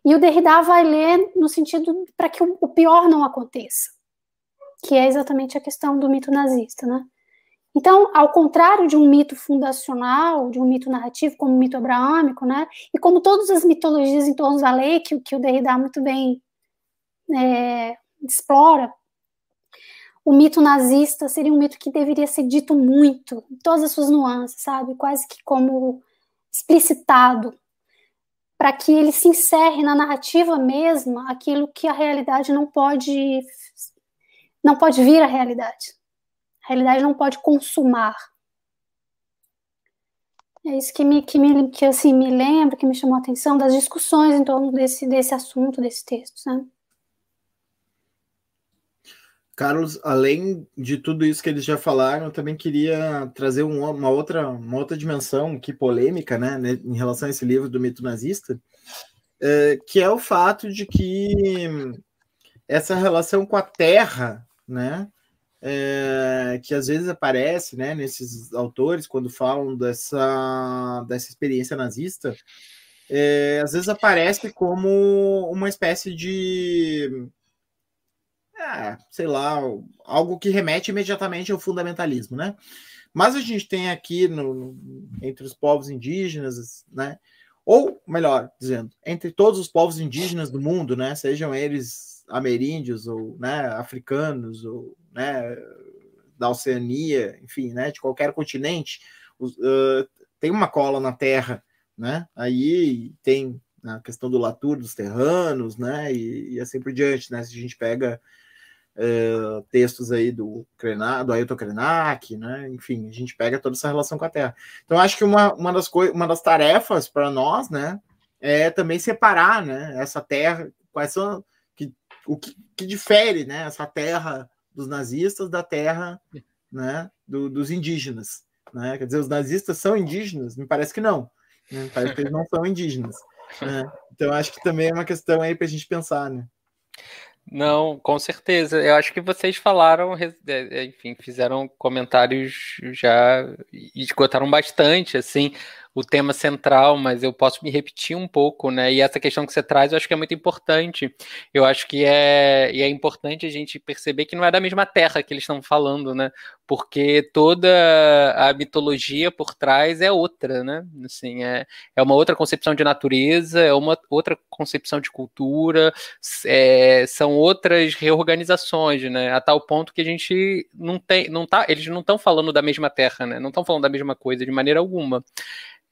e o Derrida vai ler no sentido para que o, o pior não aconteça, que é exatamente a questão do mito nazista, né. Então, ao contrário de um mito fundacional, de um mito narrativo, como o mito abraâmico, né, e como todas as mitologias em torno da lei, que, que o Derrida muito bem é, explora, o mito nazista seria um mito que deveria ser dito muito, em todas as suas nuances, sabe? Quase que como explicitado, para que ele se encerre na narrativa mesma aquilo que a realidade não pode não pode vir à realidade. A realidade não pode consumar. É isso que me, que me, que, assim, me lembra, que me chamou a atenção das discussões em torno desse, desse assunto, desse texto. Né? Carlos, além de tudo isso que eles já falaram, eu também queria trazer uma, outra, uma outra dimensão que polêmica, né, né, em relação a esse livro do mito nazista, é, que é o fato de que essa relação com a terra, né, é, que às vezes aparece né, nesses autores quando falam dessa, dessa experiência nazista, é, às vezes aparece como uma espécie de. É, sei lá, algo que remete imediatamente ao fundamentalismo, né? Mas a gente tem aqui no, no, entre os povos indígenas, né? Ou melhor dizendo, entre todos os povos indígenas do mundo, né? Sejam eles ameríndios ou né, africanos ou né, da Oceania, enfim, né, de qualquer continente, uh, tem uma cola na Terra, né? Aí tem a questão do Latour dos terranos, né? E, e assim por diante, né? Se a gente pega uh, textos aí do Krenak, do Ailton Krenak, né? Enfim, a gente pega toda essa relação com a Terra. Então, acho que uma, uma, das, uma das tarefas para nós, né? É também separar, né? Essa terra, quais são que, o que, que difere, né? Essa terra dos nazistas da terra né, do, dos indígenas. Né? Quer dizer, os nazistas são indígenas? Me parece que não. Né? Parece que eles não são indígenas. Né? Então, acho que também é uma questão aí para a gente pensar. Né? Não, com certeza. Eu acho que vocês falaram, é, é, enfim, fizeram comentários já e esgotaram bastante, assim, o tema central, mas eu posso me repetir um pouco, né? E essa questão que você traz, eu acho que é muito importante. Eu acho que é, e é importante a gente perceber que não é da mesma terra que eles estão falando, né? Porque toda a mitologia por trás é outra, né? Assim, é, é uma outra concepção de natureza, é uma outra concepção de cultura, é, são outras reorganizações, né? A tal ponto que a gente não tem, não tá, eles não estão falando da mesma terra, né? Não estão falando da mesma coisa de maneira alguma.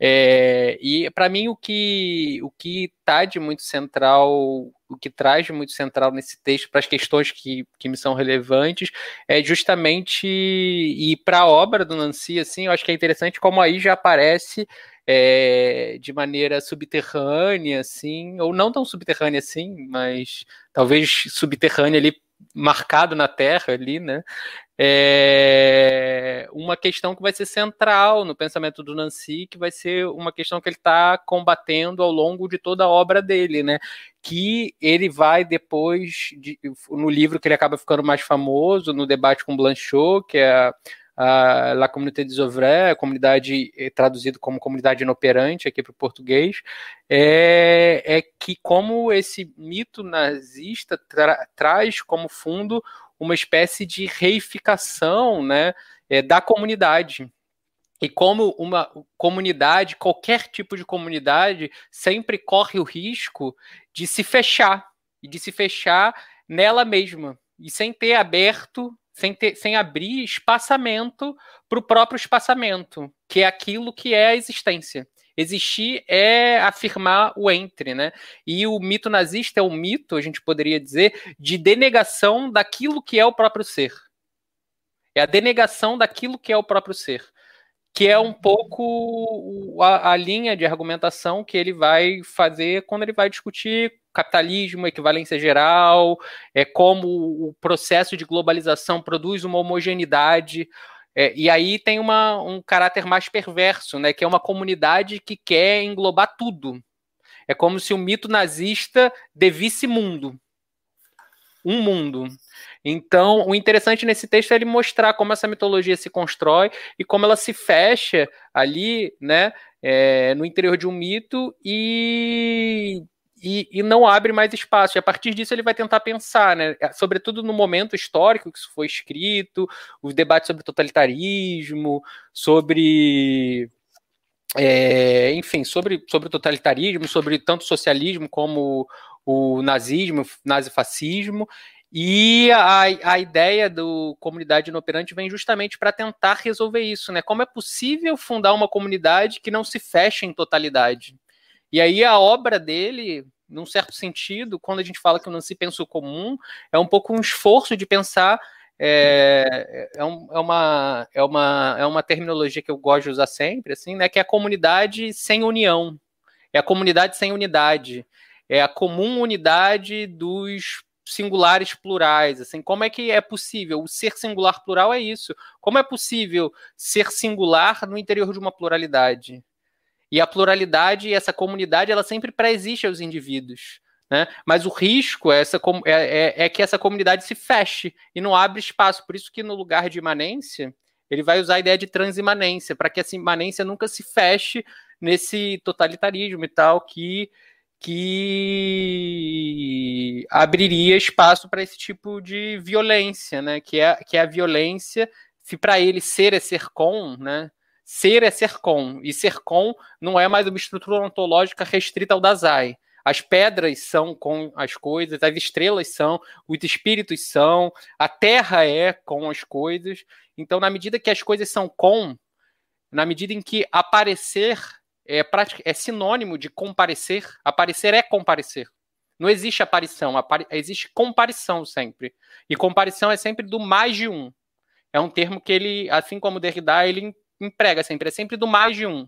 É, e para mim o que o que tá de muito central, o que traz de muito central nesse texto para as questões que, que me são relevantes é justamente e para a obra do Nancy assim, eu acho que é interessante como aí já aparece é, de maneira subterrânea, assim, ou não tão subterrânea assim, mas talvez subterrânea ali marcado na terra ali, né? É uma questão que vai ser central no pensamento do Nancy, que vai ser uma questão que ele está combatendo ao longo de toda a obra dele, né? Que ele vai depois, de, no livro que ele acaba ficando mais famoso, no debate com Blanchot, que é La Communauté des Ouvriers, a comunidade eh, traduzido como comunidade inoperante aqui para o português, é, é, que como esse mito nazista tra traz como fundo uma espécie de reificação né, é, da comunidade. E como uma comunidade, qualquer tipo de comunidade, sempre corre o risco de se fechar, e de se fechar nela mesma, e sem ter aberto sem, ter, sem abrir espaçamento para o próprio espaçamento, que é aquilo que é a existência. Existir é afirmar o entre, né? E o mito nazista é um mito, a gente poderia dizer, de denegação daquilo que é o próprio ser. É a denegação daquilo que é o próprio ser. Que é um pouco a, a linha de argumentação que ele vai fazer quando ele vai discutir capitalismo, equivalência geral, é como o processo de globalização produz uma homogeneidade. É, e aí tem uma, um caráter mais perverso, né, que é uma comunidade que quer englobar tudo. É como se o mito nazista devisse mundo. Um mundo. Então, o interessante nesse texto é ele mostrar como essa mitologia se constrói e como ela se fecha ali, né, é, no interior de um mito e e, e, não abre mais espaço. E a partir disso ele vai tentar pensar, né? É, sobretudo no momento histórico que isso foi escrito, os debates sobre totalitarismo, sobre. É, enfim, sobre, sobre totalitarismo, sobre tanto socialismo como o nazismo, nazifascismo. E a, a ideia do comunidade inoperante vem justamente para tentar resolver isso, né? Como é possível fundar uma comunidade que não se fecha em totalidade? E aí a obra dele, num certo sentido, quando a gente fala que o Nancy pensa o comum, é um pouco um esforço de pensar é, é, um, é, uma, é, uma, é uma terminologia que eu gosto de usar sempre, assim, né? Que é a comunidade sem união, é a comunidade sem unidade, é a comum unidade dos singulares plurais, assim, como é que é possível? O ser singular plural é isso. Como é possível ser singular no interior de uma pluralidade? E a pluralidade essa comunidade, ela sempre pré-existe aos indivíduos. Né? Mas o risco é, essa, é, é, é, que essa comunidade se feche e não abre espaço. Por isso que no lugar de imanência, ele vai usar a ideia de transimanência, para que essa imanência nunca se feche nesse totalitarismo e tal, que, que abriria espaço para esse tipo de violência, né? que, é, que é a violência, se para ele ser é ser com, né? Ser é ser com, e ser com não é mais uma estrutura ontológica restrita ao Dazai. As pedras são com as coisas, as estrelas são, os espíritos são, a terra é com as coisas. Então, na medida que as coisas são com, na medida em que aparecer é, é sinônimo de comparecer, aparecer é comparecer. Não existe aparição, apari existe comparição sempre. E comparição é sempre do mais de um. É um termo que ele, assim como Derrida, ele emprega sempre, é sempre do mais de um.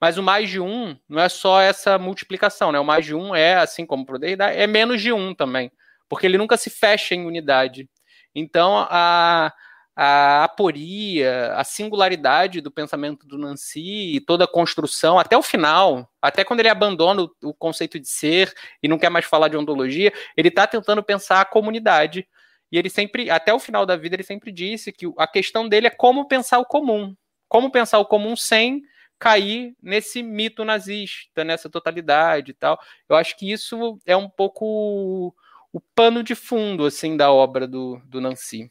Mas o mais de um não é só essa multiplicação, né? O mais de um é, assim como o Derrida, é menos de um também, porque ele nunca se fecha em unidade. Então, a, a aporia, a singularidade do pensamento do Nancy, toda a construção, até o final, até quando ele abandona o, o conceito de ser e não quer mais falar de ontologia, ele está tentando pensar a comunidade. E ele sempre, até o final da vida, ele sempre disse que a questão dele é como pensar o comum como pensar o comum sem cair nesse mito nazista, nessa totalidade e tal. Eu acho que isso é um pouco o pano de fundo assim da obra do, do Nancy.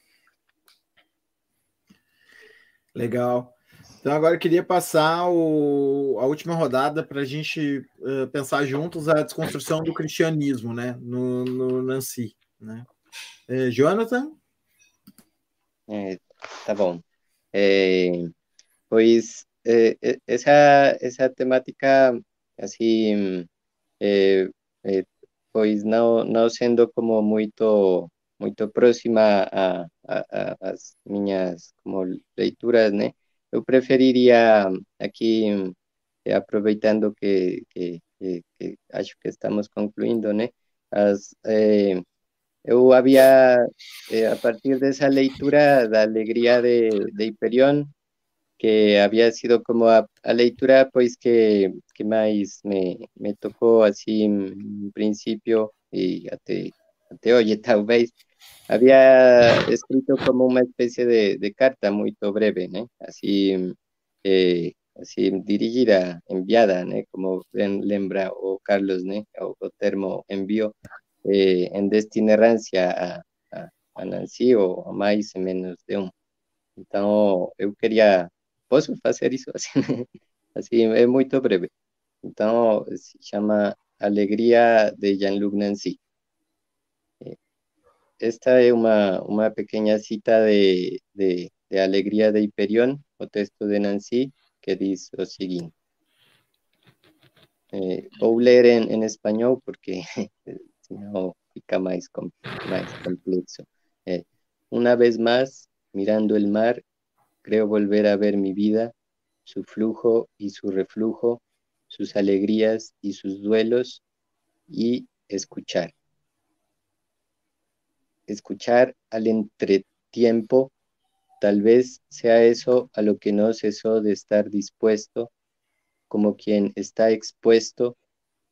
Legal. Então agora eu queria passar o, a última rodada para a gente uh, pensar juntos a desconstrução do cristianismo, né, no, no Nancy, né? Uh, Jonathan? É, tá bom. É, pois é, essa essa temática assim, pois não não sendo como muito muito próxima a, a, a as minhas como leituras, né? eu preferiria aqui, eh, aproveitando que, que, que, que, acho que estamos concluindo, né? As, eh, eu eh, a partir dessa leitura da Alegria de, de Hiperión, que havia sido como a, a leitura pois que, que mais me, me tocou assim em princípio e até, até hoje talvez había escrito como una especie de, de carta muy breve, ¿no? Así, eh, así dirigida, enviada, ¿no? Como lembra o Carlos, ¿no? O, o termo envió eh, en destinerancia a, a, a, Nancy o a mais menos de un. Entonces, yo quería, ¿puedo hacer eso? Así, así es muy breve. Entonces, se llama Alegría de Jean-Luc Nancy. Esta é uma, uma pequena cita de, de, de Alegria Hiperión, o texto de Nancy, que diz o seguinte. Eh, vou ler em, em espanhol porque senão fica mais, mais complexo. Eh, una vez más, mirando el mar, creo volver a ver mi vida, su flujo y su reflujo, sus alegrías y sus duelos, y escuchar escuchar al entretiempo, tal vez sea eso a lo que no cesó de estar dispuesto, como quien está expuesto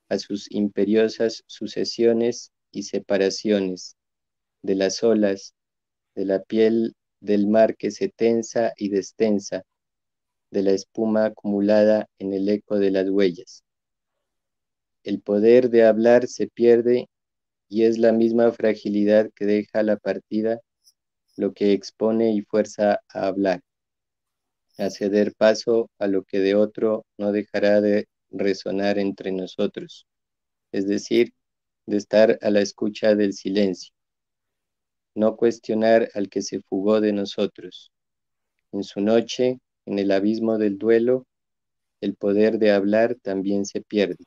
a sus imperiosas sucesiones y separaciones, de las olas, de la piel del mar que se tensa y destensa, de la espuma acumulada en el eco de las huellas. El poder de hablar se pierde y es la misma fragilidad que deja la partida lo que expone y fuerza a hablar, a ceder paso a lo que de otro no dejará de resonar entre nosotros, es decir, de estar a la escucha del silencio, no cuestionar al que se fugó de nosotros. En su noche, en el abismo del duelo, el poder de hablar también se pierde.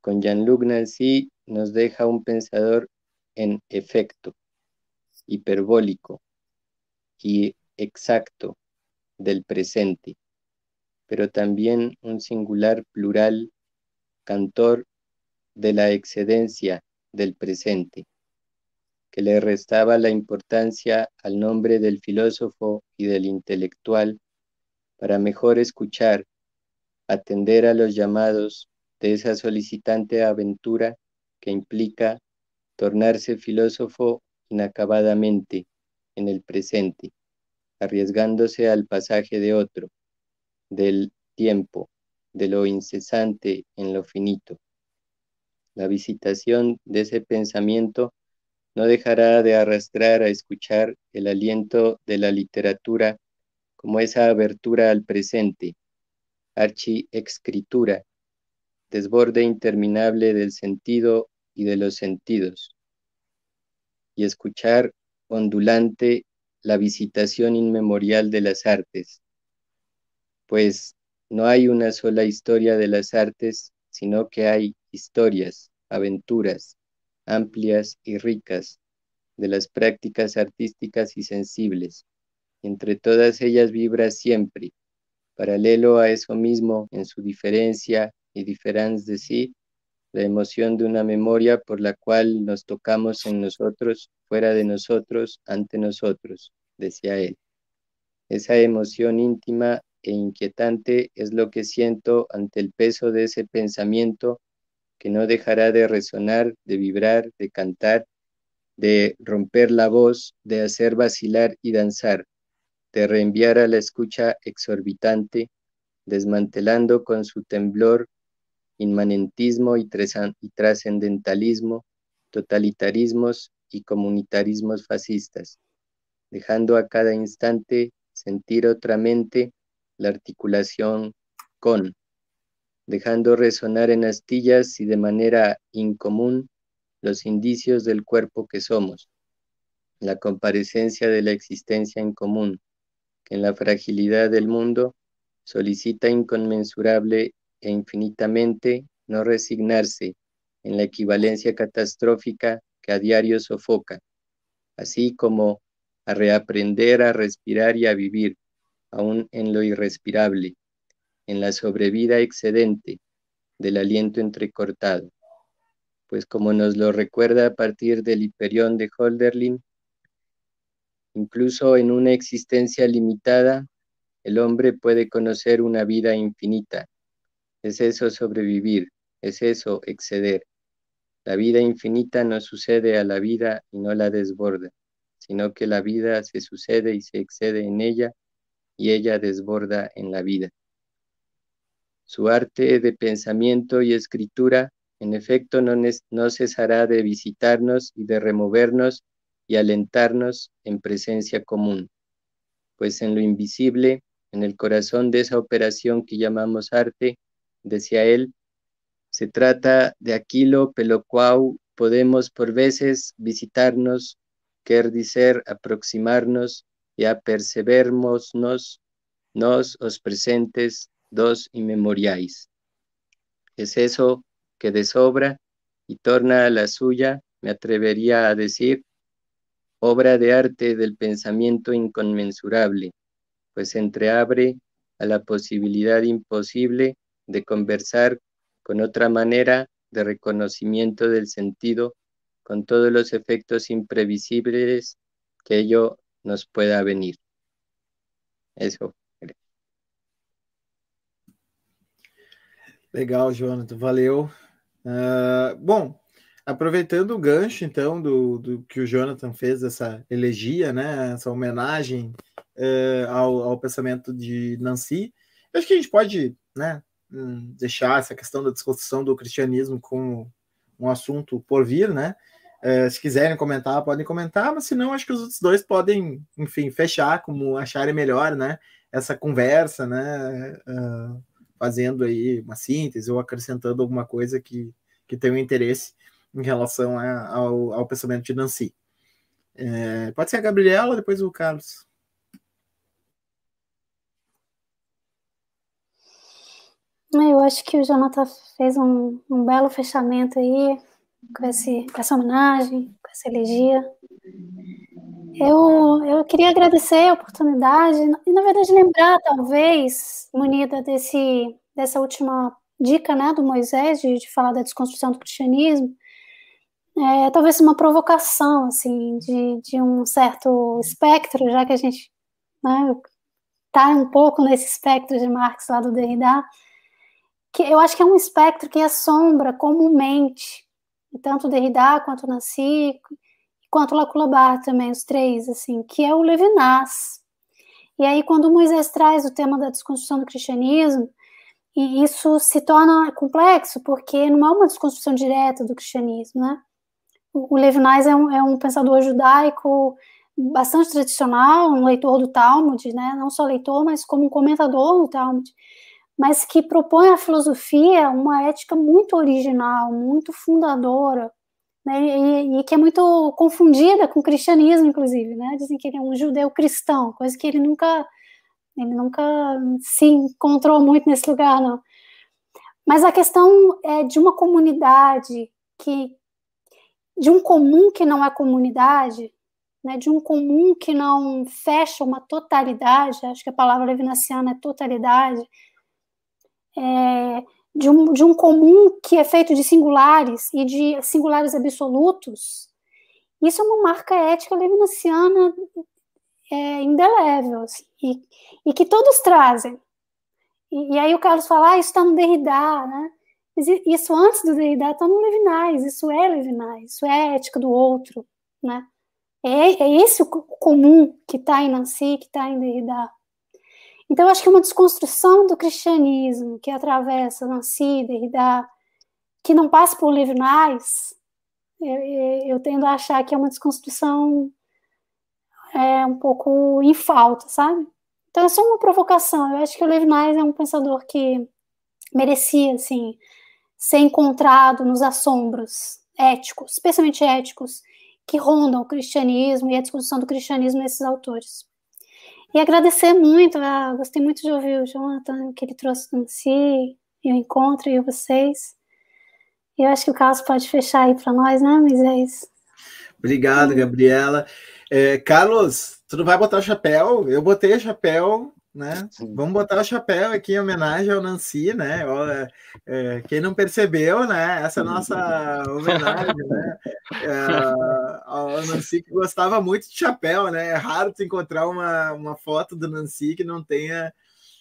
Con Jean-Luc Nancy nos deja un pensador en efecto, hiperbólico y exacto del presente, pero también un singular plural cantor de la excedencia del presente, que le restaba la importancia al nombre del filósofo y del intelectual para mejor escuchar, atender a los llamados de esa solicitante aventura que implica tornarse filósofo inacabadamente en el presente, arriesgándose al pasaje de otro, del tiempo, de lo incesante en lo finito. La visitación de ese pensamiento no dejará de arrastrar a escuchar el aliento de la literatura como esa abertura al presente, archi-escritura, desborde interminable del sentido y de los sentidos, y escuchar ondulante la visitación inmemorial de las artes, pues no hay una sola historia de las artes, sino que hay historias, aventuras, amplias y ricas, de las prácticas artísticas y sensibles. Entre todas ellas vibra siempre, paralelo a eso mismo en su diferencia y diferencia de sí, la emoción de una memoria por la cual nos tocamos en nosotros, fuera de nosotros, ante nosotros, decía él. Esa emoción íntima e inquietante es lo que siento ante el peso de ese pensamiento que no dejará de resonar, de vibrar, de cantar, de romper la voz, de hacer vacilar y danzar, de reenviar a la escucha exorbitante desmantelando con su temblor inmanentismo y trascendentalismo, totalitarismos y comunitarismos fascistas, dejando a cada instante sentir otra mente la articulación con, dejando resonar en astillas y de manera incomún los indicios del cuerpo que somos, la comparecencia de la existencia en común, que en la fragilidad del mundo solicita inconmensurable e infinitamente no resignarse en la equivalencia catastrófica que a diario sofoca, así como a reaprender a respirar y a vivir, aún en lo irrespirable, en la sobrevida excedente del aliento entrecortado. Pues como nos lo recuerda a partir del Hiperión de Holderlin, incluso en una existencia limitada, el hombre puede conocer una vida infinita. Es eso sobrevivir, es eso exceder. La vida infinita no sucede a la vida y no la desborda sino que la vida se sucede y se excede en ella y ella desborda en la vida. Su arte de pensamiento y escritura, en efecto, no, no cesará de visitarnos y de removernos y alentarnos en presencia común, pues en lo invisible, en el corazón de esa operación que llamamos arte, decía él, se trata de aquilo pelo cual podemos por veces visitarnos quer dizer aproximarnos y apercebermos nos os presentes dos inmemoriais. Es eso que de sobra y torna a la suya, me atrevería a decir, obra de arte del pensamiento inconmensurable, pues entreabre a la posibilidad imposible de conversar con otra manera de reconocimiento del sentido con todos los efectos imprevisibles que ello nos pueda venir. Eso. Legal, Jonathan, valeu. Uh, bom, aproveitando o gancho, então, do, do, que o Jonathan fez, essa elegia, né, essa homenagem uh, ao, ao, pensamento de Nancy, acho que a gente pode né, deixar essa questão da desconstrução do cristianismo como um assunto por vir, né? É, se quiserem comentar, podem comentar, mas se não, acho que os outros dois podem, enfim, fechar como acharem melhor, né? Essa conversa, né? Uh, fazendo aí uma síntese ou acrescentando alguma coisa que, que tenha um interesse em relação a, ao, ao pensamento de Nancy. É, pode ser a Gabriela, depois o Carlos. Eu acho que o Jonathan fez um, um belo fechamento aí com, esse, com essa homenagem, com essa elegia. Eu, eu queria agradecer a oportunidade e, na verdade, lembrar, talvez, munida desse, dessa última dica né, do Moisés, de, de falar da desconstrução do cristianismo, é, talvez uma provocação, assim, de, de um certo espectro, já que a gente né, um pouco nesse espectro de Marx lá do Derrida, que eu acho que é um espectro que assombra comumente tanto Derrida quanto Nancy, quanto Laculabar também, os três, assim, que é o Levinas. E aí, quando Moisés traz o tema da desconstrução do cristianismo, e isso se torna complexo, porque não é uma desconstrução direta do cristianismo, né? O Levinas é um, é um pensador judaico bastante tradicional, um leitor do Talmud, né? Não só leitor, mas como um comentador do Talmud mas que propõe à filosofia uma ética muito original, muito fundadora, né, e, e, que é muito confundida com o cristianismo, inclusive, né? Dizem que ele é um judeu cristão, coisa que ele nunca, ele nunca se encontrou muito nesse lugar, não. Mas a questão é de uma comunidade que, de um comum que não é comunidade, né, de um comum que não fecha uma totalidade, acho que a palavra levinaciana é totalidade, é, de, um, de um comum que é feito de singulares e de singulares absolutos, isso é uma marca ética levinciana é, indelével, assim, e, e, que todos trazem. E, e aí o Carlos fala, ah, isso está no Derrida, né? Isso antes do Derrida está no Levinas, isso é Levinas, isso é ética do outro, né? É, é esse o comum que está em Nancy, que está em Derrida. Então, acho que uma desconstrução do cristianismo que atravessa Nancy, Derrida, que não passa por Levinas, eu, eu tendo a achar que é uma desconstrução é, um pouco em falta, sabe? Então, é só uma provocação. Eu acho que o Levinas é um pensador que merecia, assim, ser encontrado nos assombros éticos, especialmente éticos, que rondam o cristianismo e a discussão do cristianismo nesses autores. E agradecer muito, ah, gostei muito de ouvir o Jonathan, que ele trouxe no si, e o encontro, e vocês. E eu acho que o Carlos pode fechar aí para nós, né, Moisés? Obrigado, Gabriela. É, Carlos, tu não vai botar o chapéu? Eu botei o chapéu né? Vamos botar o chapéu aqui em homenagem ao Nancy, né? É, é, quem não percebeu, né? Essa é nossa homenagem, né? É, ao Nancy que gostava muito de chapéu, né? É raro tu encontrar uma, uma foto do Nancy que não tenha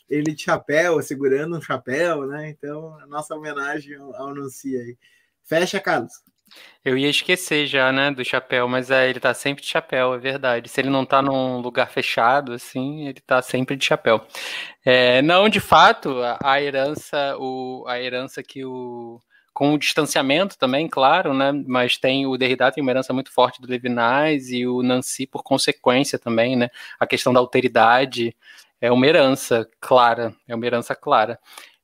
ele de chapéu, segurando um chapéu, né? Então, a nossa homenagem ao, ao Nancy aí. Fecha, Carlos. Eu ia esquecer já, né, do chapéu, mas é, ele tá sempre de chapéu, é verdade. Se ele não tá num lugar fechado, assim, ele tá sempre de chapéu. É, não, de fato, a, a, herança, o, a herança que o. Com o distanciamento também, claro, né? Mas tem o Derrida tem uma herança muito forte do Levinas e o Nancy por consequência também, né? A questão da alteridade é uma herança clara, é uma herança clara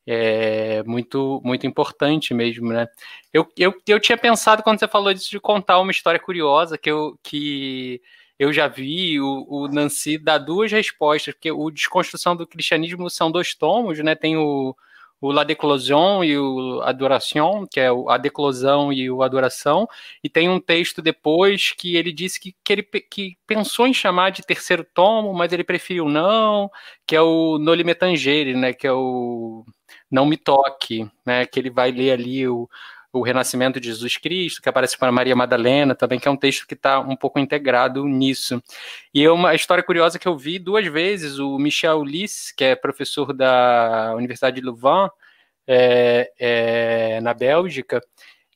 é muito muito importante mesmo, né? Eu, eu, eu tinha pensado quando você falou disso de contar uma história curiosa que eu que eu já vi o, o Nancy dar duas respostas, porque o Desconstrução do Cristianismo são dois tomos, né? Tem o, o La Déclosion e o Adoration, que é a declosão e o adoração, e tem um texto depois que ele disse que, que ele que pensou em chamar de terceiro tomo, mas ele preferiu não, que é o Noli Me Tangere, né? Que é o não Me Toque, né, que ele vai ler ali o, o Renascimento de Jesus Cristo, que aparece para Maria Madalena também, que é um texto que está um pouco integrado nisso. E é uma história curiosa que eu vi duas vezes, o Michel Lys, que é professor da Universidade de Louvain, é, é, na Bélgica,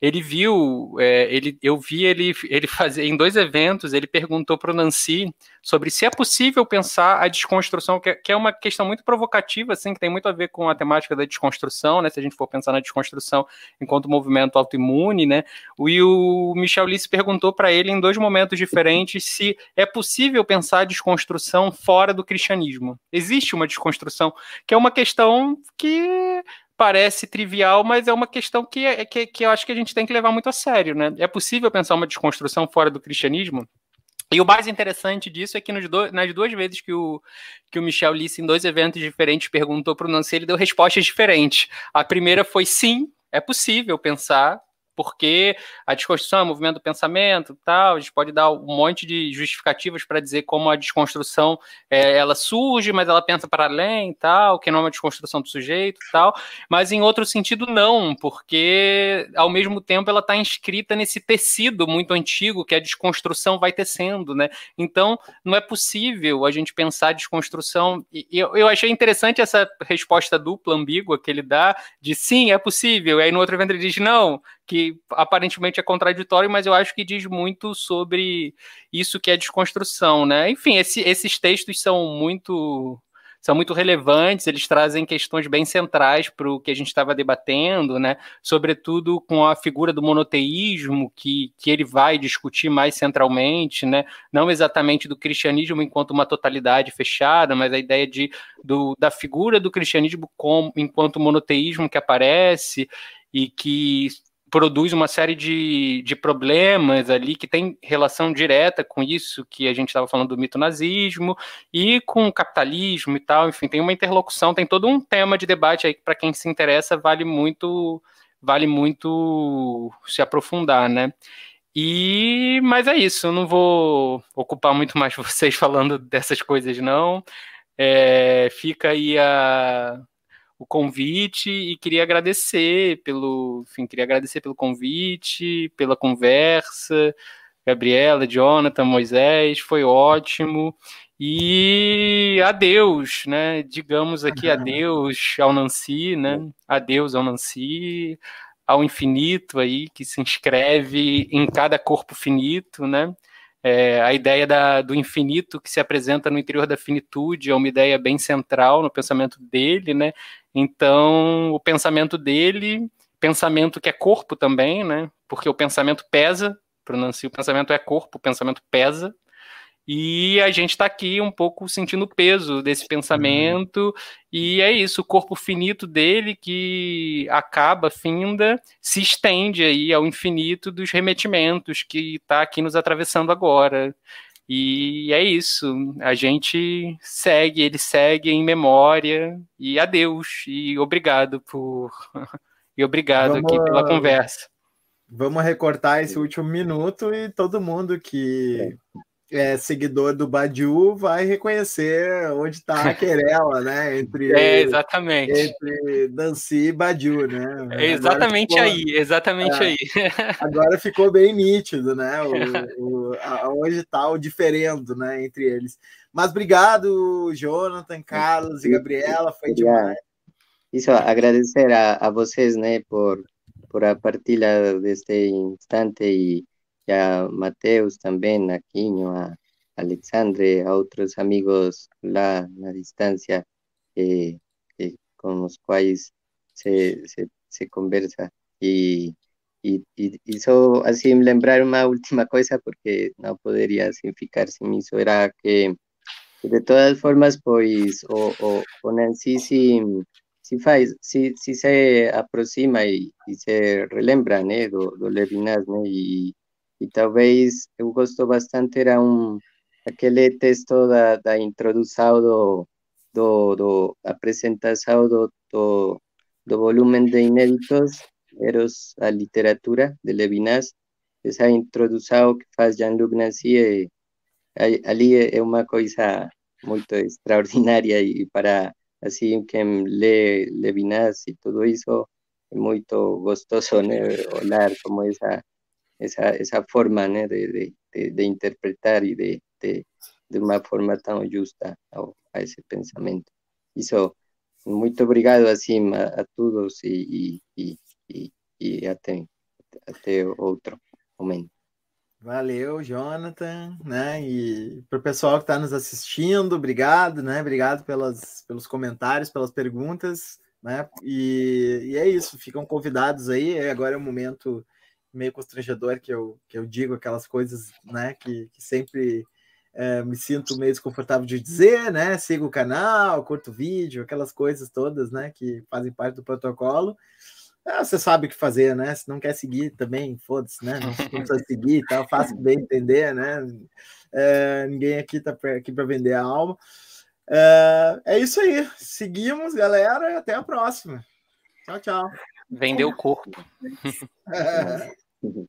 ele viu, é, ele, eu vi ele, ele fazer em dois eventos, ele perguntou para o Nancy sobre se é possível pensar a desconstrução, que é, que é, uma questão muito provocativa, assim, que tem muito a ver com a temática da desconstrução, né? Se a gente for pensar na desconstrução enquanto movimento autoimune, né? E o Michel Lisse perguntou para ele em dois momentos diferentes se é possível pensar a desconstrução fora do cristianismo. Existe uma desconstrução, que é uma questão que parece trivial, mas é uma questão que, é, que, que eu acho que a gente tem que levar muito a sério, né? É possível pensar uma desconstrução fora do cristianismo? E o mais interessante disso é que nas duas vezes que o, que o Michel Lisse, em dois eventos diferentes, perguntou para o Nancy, ele deu respostas diferentes. A primeira foi sim, é possível pensar porque a desconstrução é movimento do pensamento, tal. A gente pode dar um monte de justificativas para dizer como a desconstrução é, ela surge, mas ela pensa para além, tal, que não é uma desconstrução do sujeito, tal. Mas em outro sentido não, porque ao mesmo tempo ela está inscrita nesse tecido muito antigo que a desconstrução vai tecendo, né? Então não é possível a gente pensar a desconstrução. E eu, eu achei interessante essa resposta dupla ambígua que ele dá de sim é possível. E aí no outro evento ele diz não que aparentemente é contraditório, mas eu acho que diz muito sobre isso que é desconstrução, né? Enfim, esse, esses textos são muito são muito relevantes, eles trazem questões bem centrais para o que a gente estava debatendo, né? Sobretudo com a figura do monoteísmo, que, que ele vai discutir mais centralmente, né? Não exatamente do cristianismo enquanto uma totalidade fechada, mas a ideia de, do, da figura do cristianismo como, enquanto monoteísmo que aparece e que produz uma série de, de problemas ali que tem relação direta com isso que a gente estava falando do mito nazismo e com o capitalismo e tal, enfim, tem uma interlocução, tem todo um tema de debate aí que para quem se interessa vale muito vale muito se aprofundar, né? E mas é isso, eu não vou ocupar muito mais vocês falando dessas coisas não. É, fica aí a o convite e queria agradecer pelo, enfim, queria agradecer pelo convite, pela conversa, Gabriela, Jonathan, Moisés, foi ótimo. E adeus, né? Digamos aqui adeus ao Nancy, né? Adeus ao Nancy, ao infinito aí que se inscreve em cada corpo finito, né? É, a ideia da, do infinito que se apresenta no interior da finitude é uma ideia bem central no pensamento dele, né? Então, o pensamento dele, pensamento que é corpo também, né? Porque o pensamento pesa, para o Nancy, o pensamento é corpo, o pensamento pesa, e a gente está aqui um pouco sentindo o peso desse pensamento, uhum. e é isso, o corpo finito dele que acaba, finda, se estende aí ao infinito dos remetimentos que está aqui nos atravessando agora. E é isso, a gente segue, ele segue em memória, e adeus, e obrigado por. e obrigado Vamos... aqui pela conversa. Vamos recortar esse último minuto e todo mundo que é, seguidor do Badiu vai reconhecer onde está a querela, né? Entre, é, exatamente. Entre Danci e Badiu, né? É exatamente ficou, aí, exatamente é, aí. Agora ficou bem nítido, né? O, o, a, onde está o diferendo, né? Entre eles. Mas obrigado, Jonathan, Carlos e Gabriela, foi demais. Isso, agradecer a, a vocês, né, por, por a partilha deste instante e a Mateus también, a Quinho, a Alexandre, a otros amigos la la distancia eh, eh, con los cuales se, se, conversa. Y, y, y, hizo así lembrar una última cosa, porque no podría significar si me hizo, era que de todas formas, pues, o, o, o Nancy si, si, si, si se aproxima y, se relembra, ¿no? Do, do Levinas, ¿no? Y, e talvez eu gosto bastante era um aquele texto da, da introdução do, do, do apresentação do, do, do volume de inéditos Eros a literatura de Levinas essa introdução que faz Jean-Luc Nancy é, ali é uma coisa muito extraordinária e para assim quem lê Levinas e tudo isso é muito gostoso né? olhar como essa esa, esa forma ¿no? de, de, de, de, interpretar y de, de, una forma tan justa a, ese pensamiento. Isso, muito obrigado assim a, a todos e, e, e, e até, até outro momento. Valeu, Jonathan, né? E para o pessoal que está nos assistindo, obrigado, né? Obrigado pelas, pelos comentários, pelas perguntas, né? E, e é isso, ficam convidados aí. Agora é o momento meio constrangedor que eu, que eu digo aquelas coisas, né, que, que sempre é, me sinto meio desconfortável de dizer, né, siga o canal, curto o vídeo, aquelas coisas todas, né, que fazem parte do protocolo. É, você sabe o que fazer, né? Se não quer seguir também, foda-se, né? Não precisa seguir e tal, fácil bem entender, né? É, ninguém aqui tá aqui para vender a alma. É, é isso aí. Seguimos, galera, e até a próxima. Tchau, tchau. Vendeu o corpo. Mm-hmm.